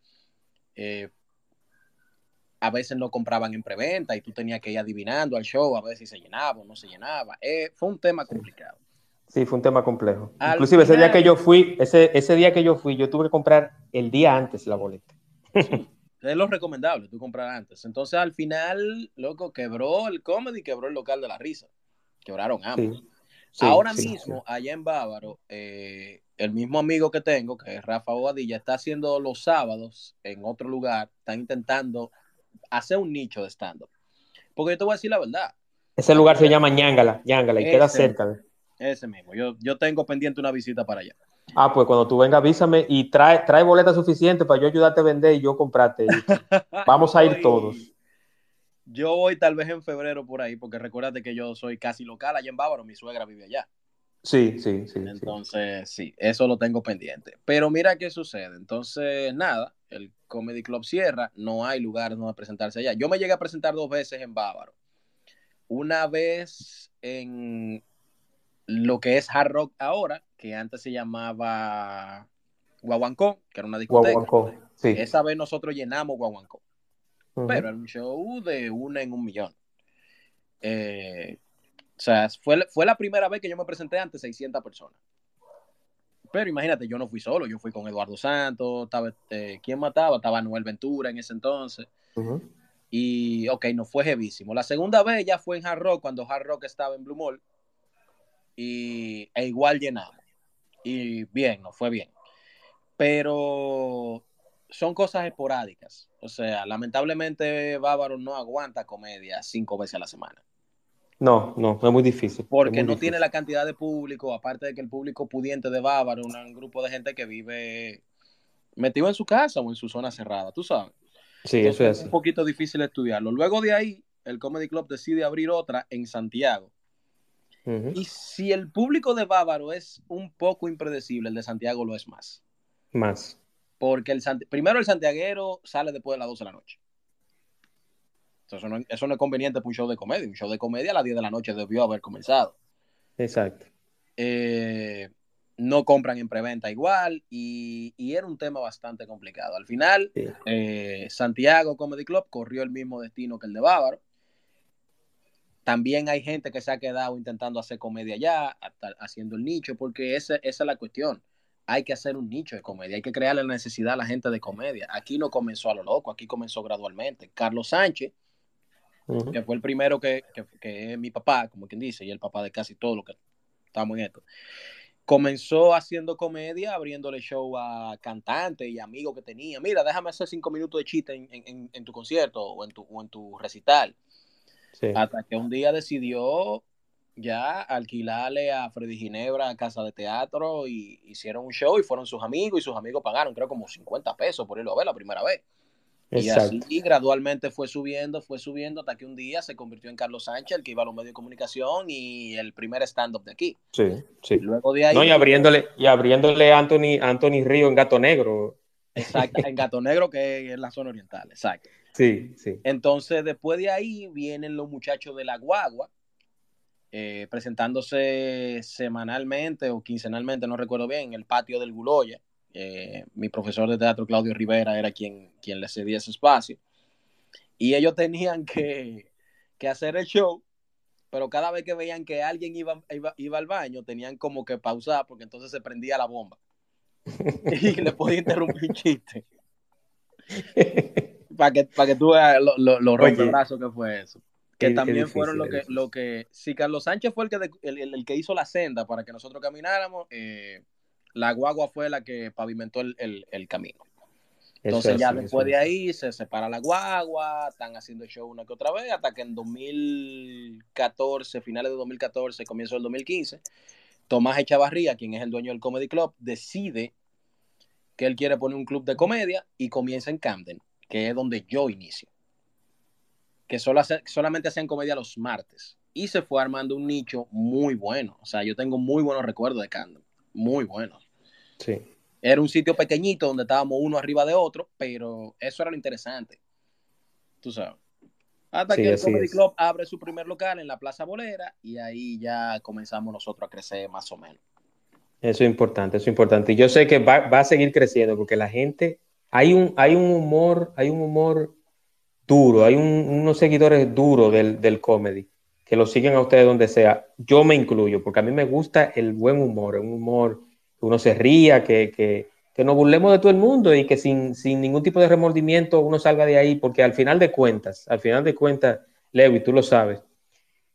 Eh, a veces no compraban en preventa y tú tenías que ir adivinando al show a ver si se llenaba o no se llenaba. Eh, fue un tema complicado. Sí, fue un tema complejo. Inclusive ese día que yo fui, ese, ese día que yo fui, yo tuve que comprar el día antes la boleta. es lo recomendable, tú comprar antes. Entonces al final, loco, quebró el comedy, quebró el local de la risa. Quebraron ambos. Ahora mismo, allá en Bávaro, eh, el mismo amigo que tengo, que es Rafa Bobadilla, está haciendo los sábados en otro lugar, está intentando hacer un nicho de stand-up. Porque yo te voy a decir la verdad. Ese lugar se llama Ñangala, Ñangala, y queda cerca ese mismo. Yo, yo tengo pendiente una visita para allá. Ah, pues cuando tú vengas, avísame y trae, trae boleta suficiente para yo ayudarte a vender y yo comprarte. Vamos a ir todos. Yo voy tal vez en febrero por ahí, porque recuérdate que yo soy casi local allá en Bávaro, mi suegra vive allá. Sí, sí, sí. Entonces, sí. eso lo tengo pendiente. Pero mira qué sucede. Entonces, nada, el Comedy Club cierra, no hay lugar donde presentarse allá. Yo me llegué a presentar dos veces en Bávaro. Una vez en lo que es Hard Rock ahora, que antes se llamaba Guaguancó, que era una discoteca. sí. Esa vez nosotros llenamos Guaguancó. Pero era un show de una en un millón. Eh, o sea, fue, fue la primera vez que yo me presenté ante 600 personas. Pero imagínate, yo no fui solo, yo fui con Eduardo Santos, estaba, este, ¿quién mataba? Estaba Noel Ventura en ese entonces. Y, ok, no fue jevísimo. La segunda vez ya fue en Hard Rock, cuando Hard Rock estaba en Blue Mall y, e igual llenamos. Y bien, nos fue bien. Pero son cosas esporádicas. O sea, lamentablemente Bávaro no aguanta comedia cinco veces a la semana. No, no, es muy difícil. Porque no tiene la cantidad de público, aparte de que el público pudiente de Bávaro, un grupo de gente que vive metido en su casa o en su zona cerrada, tú sabes. Sí, eso es un poquito difícil estudiarlo. Luego de ahí, el Comedy Club decide abrir otra en Santiago, y si el público de Bávaro es un poco impredecible, el de Santiago lo es más. Más. Porque el primero el santiaguero sale después de las 12 de la noche. Eso no, eso no es conveniente para un show de comedia. Un show de comedia a las 10 de la noche debió haber comenzado. Exacto. Eh, no compran en preventa igual y, era un tema bastante complicado. Al final, eh, Santiago Comedy Club corrió el mismo destino que el de Bávaro también hay gente que se ha quedado intentando hacer comedia ya, haciendo el nicho, porque esa, esa es la cuestión. Hay que hacer un nicho de comedia, hay que crearle la necesidad a la gente de comedia. Aquí no comenzó a lo loco, aquí comenzó gradualmente. Carlos Sánchez, que fue el primero que, que, es mi papá, como quien dice, y el papá de casi todo lo que estamos en esto. Comenzó haciendo comedia, abriéndole show a cantantes y amigos que tenía. Mira, déjame hacer cinco minutos de chiste en, en, tu concierto o en tu, o en tu recital. Hasta que un día decidió ya alquilarle a Freddy Ginebra a casa de teatro y hicieron un show y fueron sus amigos y sus amigos pagaron creo como 50 pesos por irlo a ver la primera vez. Y así gradualmente fue subiendo, fue subiendo hasta que un día se convirtió en Carlos Sánchez, el que iba a los medios de comunicación y el primer stand-up de aquí. Sí, sí. luego de ahí. No, y abriéndole, y abriéndole a Anthony, Anthony Río en Gato Negro. Exacto, en Gato Negro, que es la zona oriental, exacto. Sí, sí. Entonces, después de ahí vienen los muchachos de la guagua, eh, presentándose semanalmente o quincenalmente, no recuerdo bien, en el patio del Guloya. Eh, mi profesor de teatro, Claudio Rivera, era quien, quien le cedía ese espacio. Y ellos tenían que, que hacer el show, pero cada vez que veían que alguien iba, iba, iba al baño, tenían como que pausar porque entonces se prendía la bomba. y le podía interrumpir un chiste. para que, para que tú veas lo, lo, que fue eso. Que también fueron lo que, lo que, si Carlos Sánchez fue el que, el, que hizo la senda para que nosotros camináramos, eh, la guagua fue la que pavimentó el, camino. Entonces ya después de ahí se separa la guagua, están haciendo show una que otra vez, hasta que en 2014, finales de 2014, comienzo del 2015, Tomás Echavarría, quien es el dueño del Comedy Club, decide que él quiere poner un club de comedia y comienza en Camden que es donde yo inicio. Que solo solamente hacían comedia los martes. Y se fue armando un nicho muy bueno. O sea, yo tengo muy buenos recuerdos de Camden. Muy buenos. Sí. Era un sitio pequeñito donde estábamos uno arriba de otro, pero eso era lo interesante. Tú sabes. Hasta que el Comedy Club abre su primer local en la Plaza Bolera y ahí ya comenzamos nosotros a crecer más o menos. Eso es importante, eso es importante. Y yo sé que va, va a seguir creciendo porque la gente hay un, hay un humor, hay un humor duro, hay unos seguidores duros del, del, comedy que lo siguen a ustedes donde sea. Yo me incluyo, porque a mí me gusta el buen humor, un humor que uno se ría, que, que, que nos burlemos de todo el mundo y que sin, sin, ningún tipo de remordimiento uno salga de ahí, porque al final de cuentas, al final de cuentas, Lewy, tú lo sabes,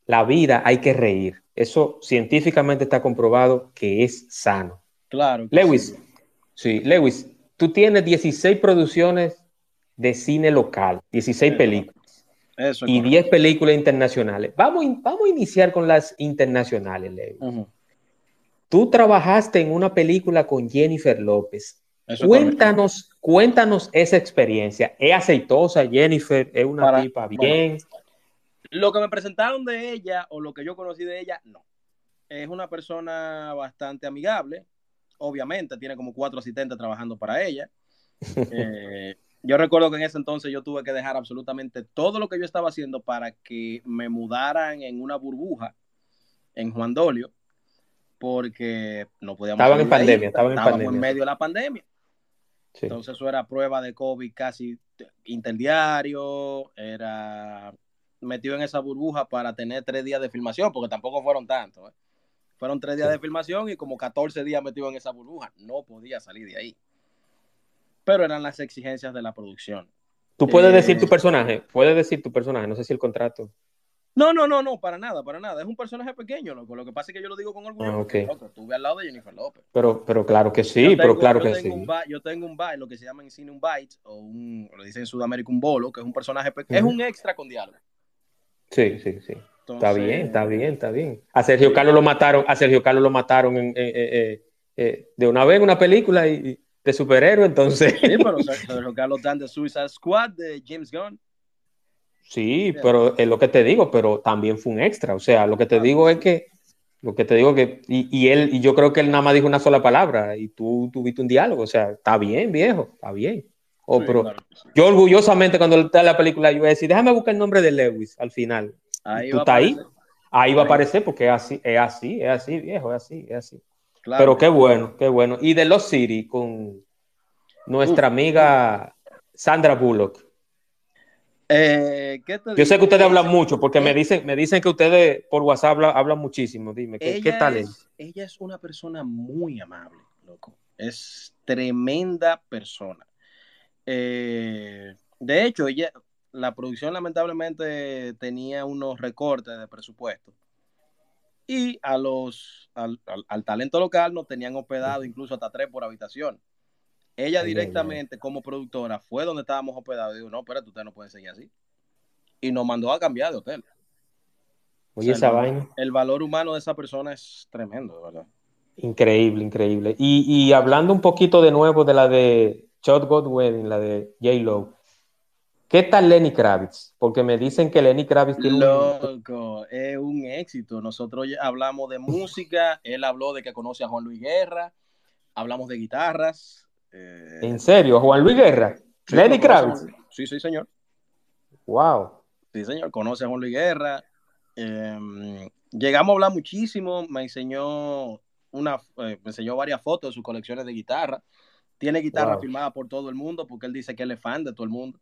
la vida hay que reír. Eso científicamente está comprobado que es sano. Claro. Lewis, sí, Lewis, tú tienes 16 producciones de cine local, 16 películas. y 10 películas internacionales. Vamos, vamos a iniciar con las internacionales, Leo. Tú trabajaste en una película con Jennifer López. cuéntanos, cuéntanos esa experiencia. ¿Es aceitosa Jennifer? ¿Es una tipa bien? lo que me presentaron de ella o lo que yo conocí de ella, no. Es una persona bastante amigable, obviamente tiene como cuatro asistentes trabajando para ella. Eh, yo recuerdo que en ese entonces yo tuve que dejar absolutamente todo lo que yo estaba haciendo para que me mudaran en una burbuja en Juan Dolio, porque no podíamos. Estaban en pandemia, estaban en pandemia. en medio de la pandemia. Entonces eso era prueba de COVID casi interdiario, era metido en esa burbuja para tener tres días de filmación, porque tampoco fueron tantos. ¿eh? Fueron tres días de filmación y como 14 días metido en esa burbuja. No podía salir de ahí. Pero eran las exigencias de la producción. Tú puedes decir tu eh, personaje, puedes decir tu personaje, no sé si el contrato. No, no, no, no, para nada, para nada. Es un personaje pequeño, loco. Lo que pasa es que yo lo digo con orgullo. Ah, okay. estuve al lado de Jennifer López. Pero, pero claro que sí, pero claro que sí. yo tengo un bite, lo que se llama en cine un bite, o un, lo dicen en Sudamérica un bolo, que es un personaje pequeño. Es un extra con diálogo. Sí, sí, sí está bien, está bien, está bien. A Sergio Carlos lo mataron, a Sergio Carlos lo mataron en, eh, de una vez en una película y, de superhéroe, entonces. Sí, pero Sergio Carlos está de Suicide Squad de James Gunn. Sí, pero es lo que te digo, pero también fue un extra. O sea, lo que te digo es que, lo que te digo que, y, él, y yo creo que él nada más dijo una sola palabra y tú tuviste un diálogo. O sea, está bien, viejo, está bien. Oh, pero yo orgullosamente cuando está la película yo voy a decir, déjame buscar el nombre de Lewis al final. Ahí tú estás ahí, ahí va a aparecer porque es así, es así, es así, viejo, es así, es así. Pero qué bueno, qué bueno. Y de Los City con nuestra amiga Sandra Bullock. Eh, yo sé que ustedes hablan mucho porque me dicen, me dicen que ustedes por WhatsApp hablan, muchísimo. Dime, ¿qué, ¿qué tal es? Ella es una persona muy amable, loco. Es tremenda persona. Eh, de hecho, ella, la producción lamentablemente tenía unos recortes de presupuesto y a los, al, talento local nos tenían hospedado incluso hasta tres por habitación. Ella directamente como productora fue donde estábamos hospedados y dijo, no, espérate, usted no puede seguir así. Y nos mandó a cambiar de hotel. Oye, esa vaina. El valor humano de esa persona es tremendo, de verdad. Increíble, increíble. Y, hablando un poquito de nuevo de la de Shot God Wedding, la de J-Lo, ¿Qué tal Lenny Kravitz? Porque me dicen que Lenny Kravitz tiene Loco, es un éxito. Nosotros hablamos de música, él habló de que conoce a Juan Luis Guerra, hablamos de guitarras. Eh, ¿En serio? ¿Juan Luis Guerra? ¿Lenny Kravitz? Sí, sí, señor. Wow. Sí, señor, conoce a Juan Luis Guerra. Em, llegamos a hablar muchísimo, me enseñó una, eh, me enseñó varias fotos de sus colecciones de guitarra. Tiene guitarra firmada por todo el mundo porque él dice que él es fan de todo el mundo.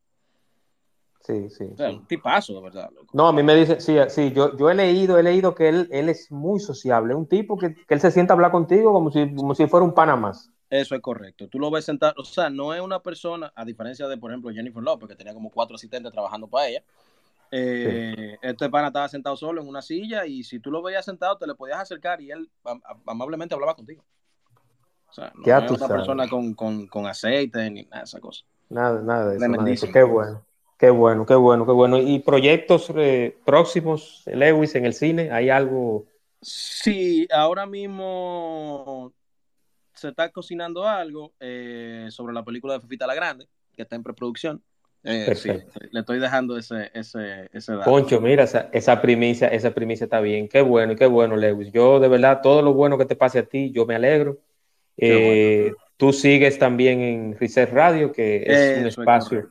Sí, sí. O sea, un tipazo, de verdad. No, a mí me dicen, sí, sí, yo, yo he leído, he leído que él, él es muy sociable, un tipo que, que él se sienta a hablar contigo como si, como si fuera un pana más. Eso es correcto. Tú lo ves sentado, o sea, no es una persona, a diferencia de, por ejemplo, Jennifer Lopez, que tenía como cuatro asistentes trabajando para ella. Eh, Este pana estaba sentado solo en una silla y si tú lo veías sentado, te le podías acercar y él amablemente hablaba contigo. O sea, no es una persona con, con, con, aceite ni nada de esa cosa. Nada, nada de eso. Nada de eso. Qué bueno. Qué bueno, qué bueno, qué bueno. ¿Y proyectos eh, próximos, Lewis, en el cine? ¿Hay algo? Sí, ahora mismo se está cocinando algo eh, sobre la película de Fefita la Grande, que está en preproducción. Eh, le estoy dejando ese, ese, ese dato. Poncho, mira, esa, esa, primicia, esa primicia está bien. Qué bueno, qué bueno, Lewis. Yo, de verdad, todo lo bueno que te pase a ti, yo me alegro. Tú sigues también en Reset Radio, que es un espacio es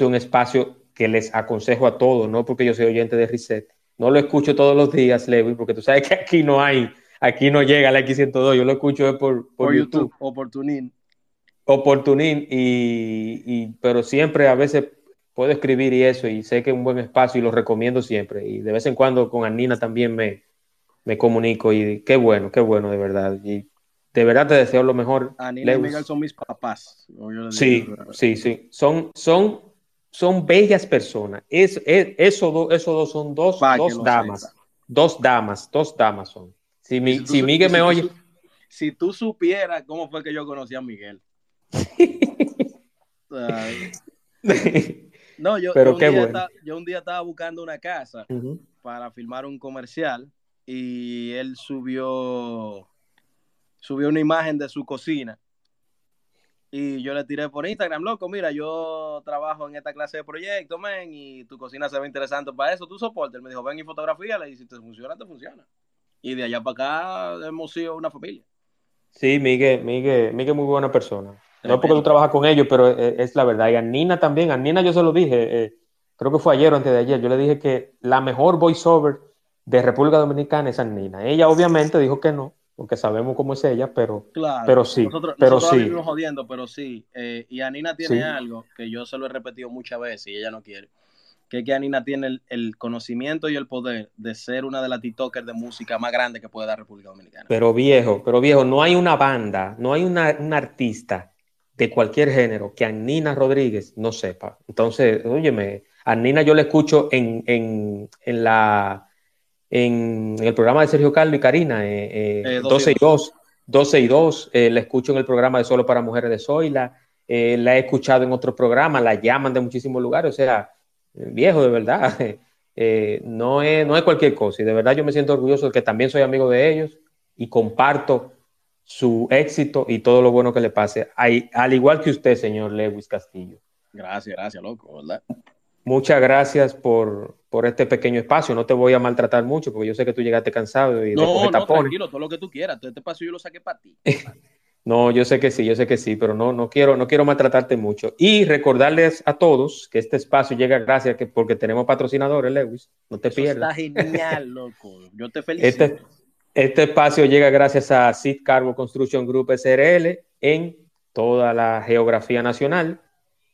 un espacio que les aconsejo a todos, no porque yo soy oyente de Reset. No lo escucho todos los días, Lewin, porque tú sabes que aquí no hay, aquí no llega la X102, yo lo escucho por, por, YouTube. Oportunín. Oportunín, y, y, pero siempre a veces puedo escribir y eso, y sé que es un buen espacio y lo recomiendo siempre. Y de vez en cuando con Anina también me, me comunico y qué bueno, qué bueno, de verdad. Y de verdad te deseo lo mejor. Anina y Miguel son mis papás. Sí, sí, sí. Son, son son bellas personas. Es, esos dos son dos, dos damas. Dos damas, dos damas son. Si, Miguel me oye. si tú supieras cómo fue que yo conocí a Miguel. no, yo, Pero un día estaba, yo un día estaba buscando una casa para filmar un comercial y él subió subió una imagen de su cocina y yo le tiré por Instagram, loco, mira, yo trabajo en esta clase de proyecto, men, y tu cocina se ve interesante para eso, tu soporte. Él me dijo, ven y fotografía, y si te funciona, te funciona. Y de allá para acá hemos sido una familia. Sí, Miguel, Miguel, Miguel es muy buena persona. No es porque tú trabajas con ellos, pero es, la verdad. Y a Nina también, a Nina yo se lo dije, eh, creo que fue ayer o antes de ayer, yo le dije que la mejor voiceover de República Dominicana es a Nina. Ella obviamente dijo que no, porque sabemos cómo es ella, pero, pero sí. Nosotros, pero nosotros sí. jodiendo, pero sí. Eh, y Anina tiene algo que yo se lo he repetido muchas veces y ella no quiere. Que es que Anina tiene el, conocimiento y el poder de ser una de las TikTokers de música más grandes que puede dar República Dominicana. Pero viejo, pero viejo, no hay una banda, no hay una, un artista de cualquier género que Anina Rodríguez no sepa. Entonces, óyeme, a Nina yo le escucho en, en, en la en, el programa de Sergio Carlos y Karina, eh, 12 eh, y 2, 12 y 2, eh, la escucho en el programa de Solo para Mujeres de Zoila, eh, la he escuchado en otros programas, la llaman de muchísimos lugares, o sea, viejo, de verdad, no, es, no es cualquier cosa, y de verdad yo me siento orgulloso de que también soy amigo de ellos y comparto su éxito y todo lo bueno que le pase, al igual que usted, señor Lewis Castillo. Gracias, gracias, loco, ¿verdad? Muchas gracias por, este pequeño espacio. No te voy a maltratar mucho porque yo sé que tú llegaste cansado y no, no, tranquilo, todo lo que tú quieras. Este espacio yo lo saqué para ti. no, yo sé que sí, yo sé que sí, pero no, no quiero, no quiero maltratarte mucho. Y recordarles a todos que este espacio llega gracias que porque tenemos patrocinadores, Lewis. No te pierdas. Está genial, loco. Yo te felicito. Este, este espacio llega gracias a Sid Cargo Construction Group SRL en toda la geografía nacional,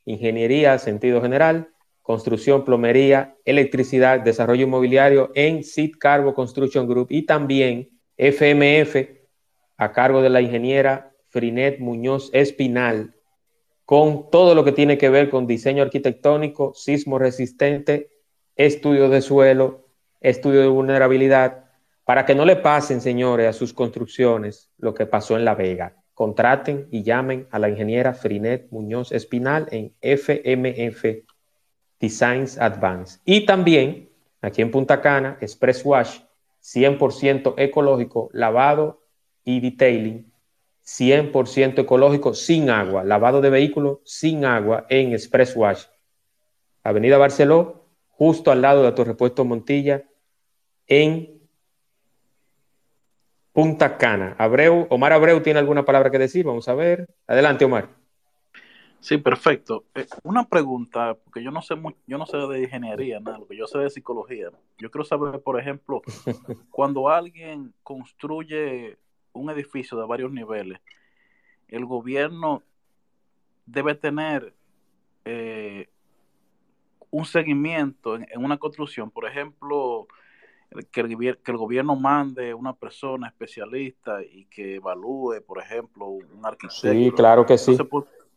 ingeniería, sentido general construcción, plomería, electricidad, desarrollo inmobiliario en Seed Cargo Construction Group y también FMF a cargo de la ingeniera Frinet Muñoz Espinal con todo lo que tiene que ver con diseño arquitectónico, sismo resistente, estudio de suelo, estudio de vulnerabilidad, para que no le pasen, señores, a sus construcciones lo que pasó en La Vega. Contraten y llamen a la ingeniera Frinet Muñoz Espinal en FMF Designs Advance. Y también aquí en Punta Cana, Express Wash, 100% ecológico, lavado y detailing, 100% ecológico, sin agua, lavado de vehículos sin agua en Express Wash. Avenida Barceló, justo al lado de tu repuesto Montilla, en Punta Cana. Abreu, Omar Abreu tiene alguna palabra que decir, vamos a ver. Adelante, Omar. Sí, perfecto. Eh, una pregunta, porque yo no sé yo no sé de ingeniería, nada, lo que yo sé de psicología. Yo quiero saber, por ejemplo, cuando alguien construye un edificio de varios niveles, el gobierno debe tener eh, un seguimiento en, una construcción, por ejemplo, que el, que el, gobierno mande una persona especialista y que evalúe, por ejemplo, un arquitecto. Sí, claro que sí.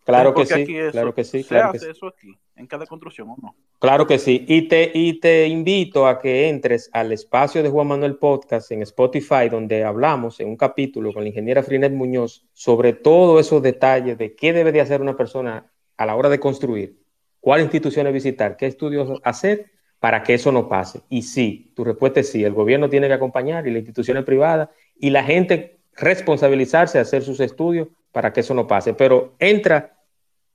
Claro, que sí claro que sí, ¿Se hace eso aquí, en cada construcción o no? Claro que sí. Y te, y te invito a que entres al espacio de Juan Manuel Podcast en Spotify, donde hablamos en un capítulo con la ingeniera Frinet Muñoz sobre todos esos detalles de qué debe de hacer una persona a la hora de construir, cuáles instituciones visitar, qué estudios hacer para que eso no pase. Y sí, tu respuesta es sí, el gobierno tiene que acompañar y las instituciones privadas y la gente responsabilizarse a hacer sus estudios para que eso no pase. Pero entra,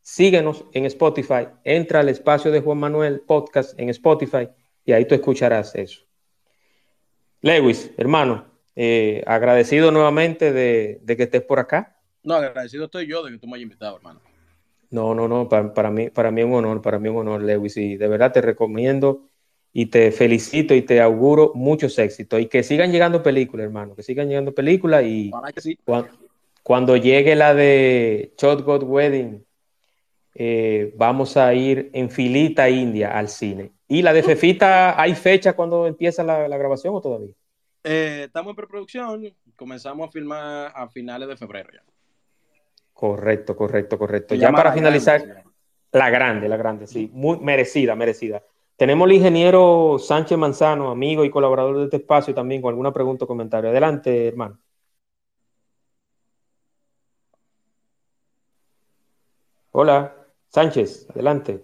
síguenos en Spotify, entra al espacio de Juan Manuel Podcast en Spotify y ahí tú escucharás eso. Lewis, hermano, eh, agradecido nuevamente de, que estés por acá. No, agradecido estoy yo de que tú me hayas invitado, hermano. No, no, no, para, para, mí, para mí es un honor, para mí es un honor, Lewis, y de verdad te recomiendo y te felicito y te auguro muchos éxitos y que sigan llegando películas, hermano, que sigan llegando películas y cuando, llegue la de Shot God Wedding, eh, vamos a ir en filita India al cine. ¿Y la de Fefita, hay fecha cuando empieza la, grabación o todavía? Eh, estamos en preproducción, comenzamos a filmar a finales de febrero ya. Correcto, correcto, correcto. Ya para finalizar, la grande, la grande, sí, muy merecida, merecida. Tenemos el ingeniero Sánchez Manzano, amigo y colaborador de este espacio, también con alguna pregunta o comentario. Adelante, hermano. Hola, Sánchez, adelante.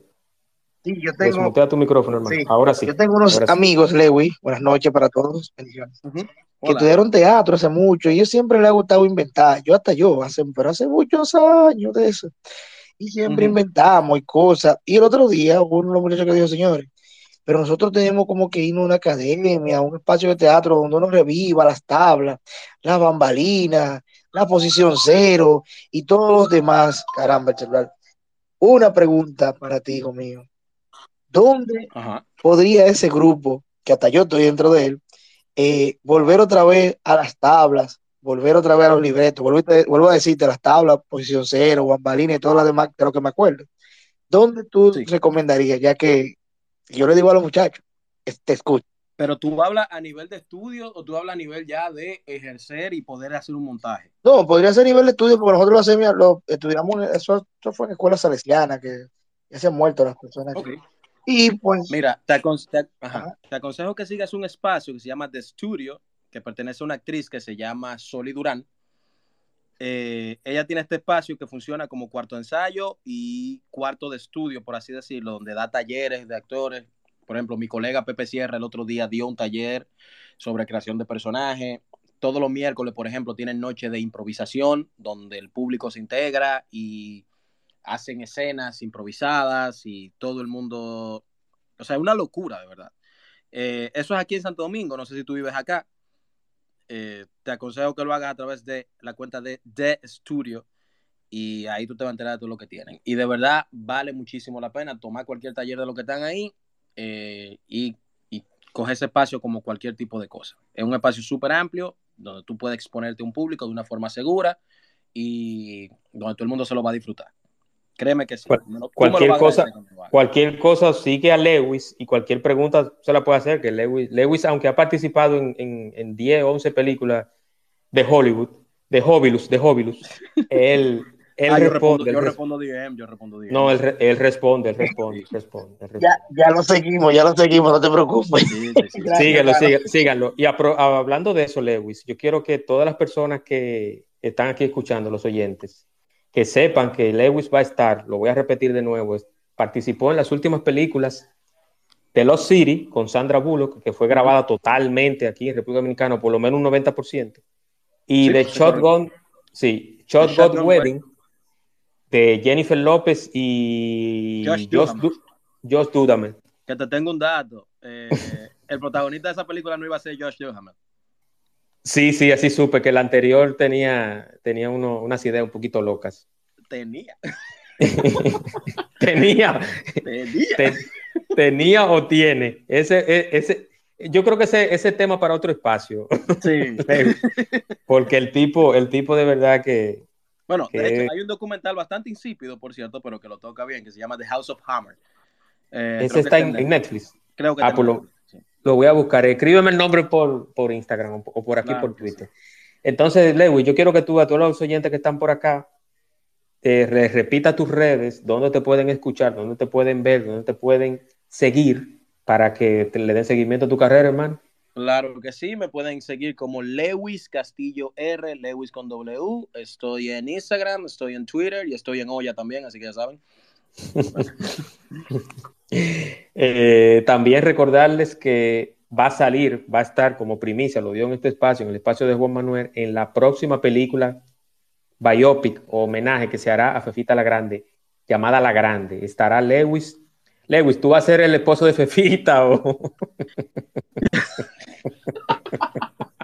Sí, yo tengo. tu micrófono, hermano. Ahora sí. Yo tengo unos amigos, Lewy. Buenas noches para todos. Bendiciones. Que estudiaron teatro hace mucho y yo siempre le ha gustado inventar. Yo hasta yo, hace, pero hace muchos años de eso. Y siempre inventamos y cosas. Y el otro día hubo uno de los muchachos que dijo, señores, pero nosotros tenemos como que ir a una academia, a un espacio de teatro donde uno reviva las tablas, las bambalinas, la posición cero y todos los demás. Caramba, celular. Una pregunta para ti, hijo mío. ¿Dónde podría ese grupo, que hasta yo estoy dentro de él, eh, volver otra vez a las tablas, volver otra vez a los libretos, vuelvo, a decirte las tablas, posición cero, bambalinas y todo lo demás de lo que me acuerdo? ¿Dónde tú recomendarías, ya que yo le digo a los muchachos, te escucho. Pero tú hablas a nivel de estudio o tú hablas a nivel ya de ejercer y poder hacer un montaje. No, podría ser a nivel de estudio porque nosotros lo hacemos, lo estudiamos, eso, fue en escuela salesiana, que ya se han muerto las personas. Y pues. Mira, te, aconsejo que sigas un espacio que se llama The Studio, que pertenece a una actriz que se llama Soli Durán. Eh, ella tiene este espacio que funciona como cuarto de ensayo y cuarto de estudio, por así decirlo, donde da talleres de actores. Por ejemplo, mi colega Pepe Sierra el otro día dio un taller sobre creación de personajes. Todos los miércoles, por ejemplo, tienen noche de improvisación, donde el público se integra y hacen escenas improvisadas y todo el mundo, o sea, es una locura, de verdad. Eh, eso es aquí en Santo Domingo, no sé si tú vives acá, eh, te aconsejo que lo hagas a través de la cuenta de The Studio y ahí tú te vas a enterar de todo lo que tienen. Y de verdad vale muchísimo la pena tomar cualquier taller de lo que están ahí eh, y, y coger ese espacio como cualquier tipo de cosa. Es un espacio súper amplio donde tú puedes exponerte a un público de una forma segura y donde todo el mundo se lo va a disfrutar. Créeme que sí. cualquier cosa, cualquier cosa sigue a Lewis y cualquier pregunta se la puede hacer. Que Lewis, Lewis aunque ha participado en, en, en 10 o 11 películas de Hollywood, de Hobilus, de Hobilus, él, él ah, responde. Yo respondo, DM, yo respondo DM. No, él, él responde, él responde, responde, Ya, ya, lo seguimos, ya lo seguimos, no te preocupes. Sí, sí, síganlo, síganlo. Y hablando de eso, Lewis, yo quiero que todas las personas que están aquí escuchando, los oyentes, que sepan que Lewis va a estar, lo voy a repetir de nuevo, participó en las últimas películas de Lost City con Sandra Bullock, que fue grabada totalmente aquí en República Dominicana, por lo menos un 90%, y de Shotgun, sí, Shotgun Wedding, de Jennifer López y Josh, Josh. Que te tengo un dato. Eh, el protagonista de esa película no iba a ser Josh Dudaman. Sí, sí, así supe que el anterior tenía, tenía uno, unas ideas un poquito locas. Tenía. tenía. Tenía. tenía o tiene. Ese, e, ese, yo creo que ese, ese tema para otro espacio. Sí. Porque el tipo, el tipo de verdad que. Bueno, de hecho, hay un documental bastante insípido, por cierto, pero que lo toca bien, que se llama The House of Hammer. Eh, ese está en, Netflix. Creo que ah, pues lo voy a buscar. Escríbeme el nombre por, por Instagram o por aquí por Twitter. Entonces, Lewis, yo quiero que tú a todos los oyentes que están por acá, eh, repita tus redes, dónde te pueden escuchar, dónde te pueden ver, dónde te pueden seguir para que le den seguimiento a tu carrera, hermano. Claro que sí, me pueden seguir como Lewis Castillo R, Lewis con W. Estoy en Instagram, estoy en Twitter y estoy en Olla también, así que ya saben. Eh, también recordarles que va a salir, va a estar como primicia, lo dio en este espacio, en el espacio de Juan Manuel, en la próxima película biopic o homenaje que se hará a Fefita la Grande, llamada La Grande. Estará Lewis. Lewis, ¿tú vas a ser el esposo de Fefita o...?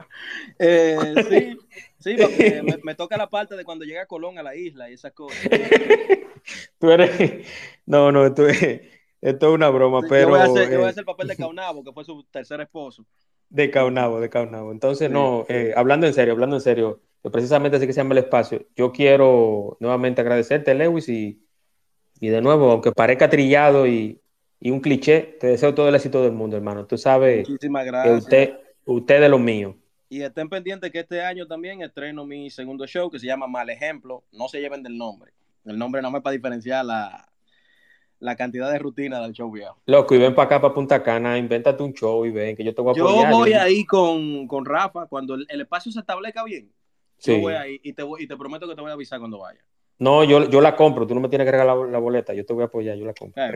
Eh, sí, sí, me, me, toca la parte de cuando llega Colón a la isla y esas cosas. tú eres... No, no, tú esto es una broma, pero. Yo voy, a hacer, eh, el papel de Caunabo, que fue su tercer esposo. De Caunabo, de Caunabo. Entonces, no, eh, hablando en serio, hablando en serio, precisamente así que se llama el espacio. Yo quiero nuevamente agradecerte, Lewis, y, y de nuevo, aunque parezca trillado y, y, un cliché, te deseo todo el éxito del mundo, hermano. Tú sabes Muchísimas gracias. usted, usted es lo mío. Y estén pendientes que este año también estreno mi segundo show que se llama Mal Ejemplo. No se lleven del nombre. El nombre no me para diferenciar la, la cantidad de rutina del show viejo. Loco, y ven para acá, para Punta Cana, invéntate un show y ven que yo te voy a apoyar. Yo voy ahí con, con, Rafa, cuando el, espacio se establezca bien, sí. yo voy ahí y te, y te prometo que te voy a avisar cuando vaya. No, yo, yo la compro, tú no me tienes que regalar la, boleta, yo te voy a apoyar, yo la compro.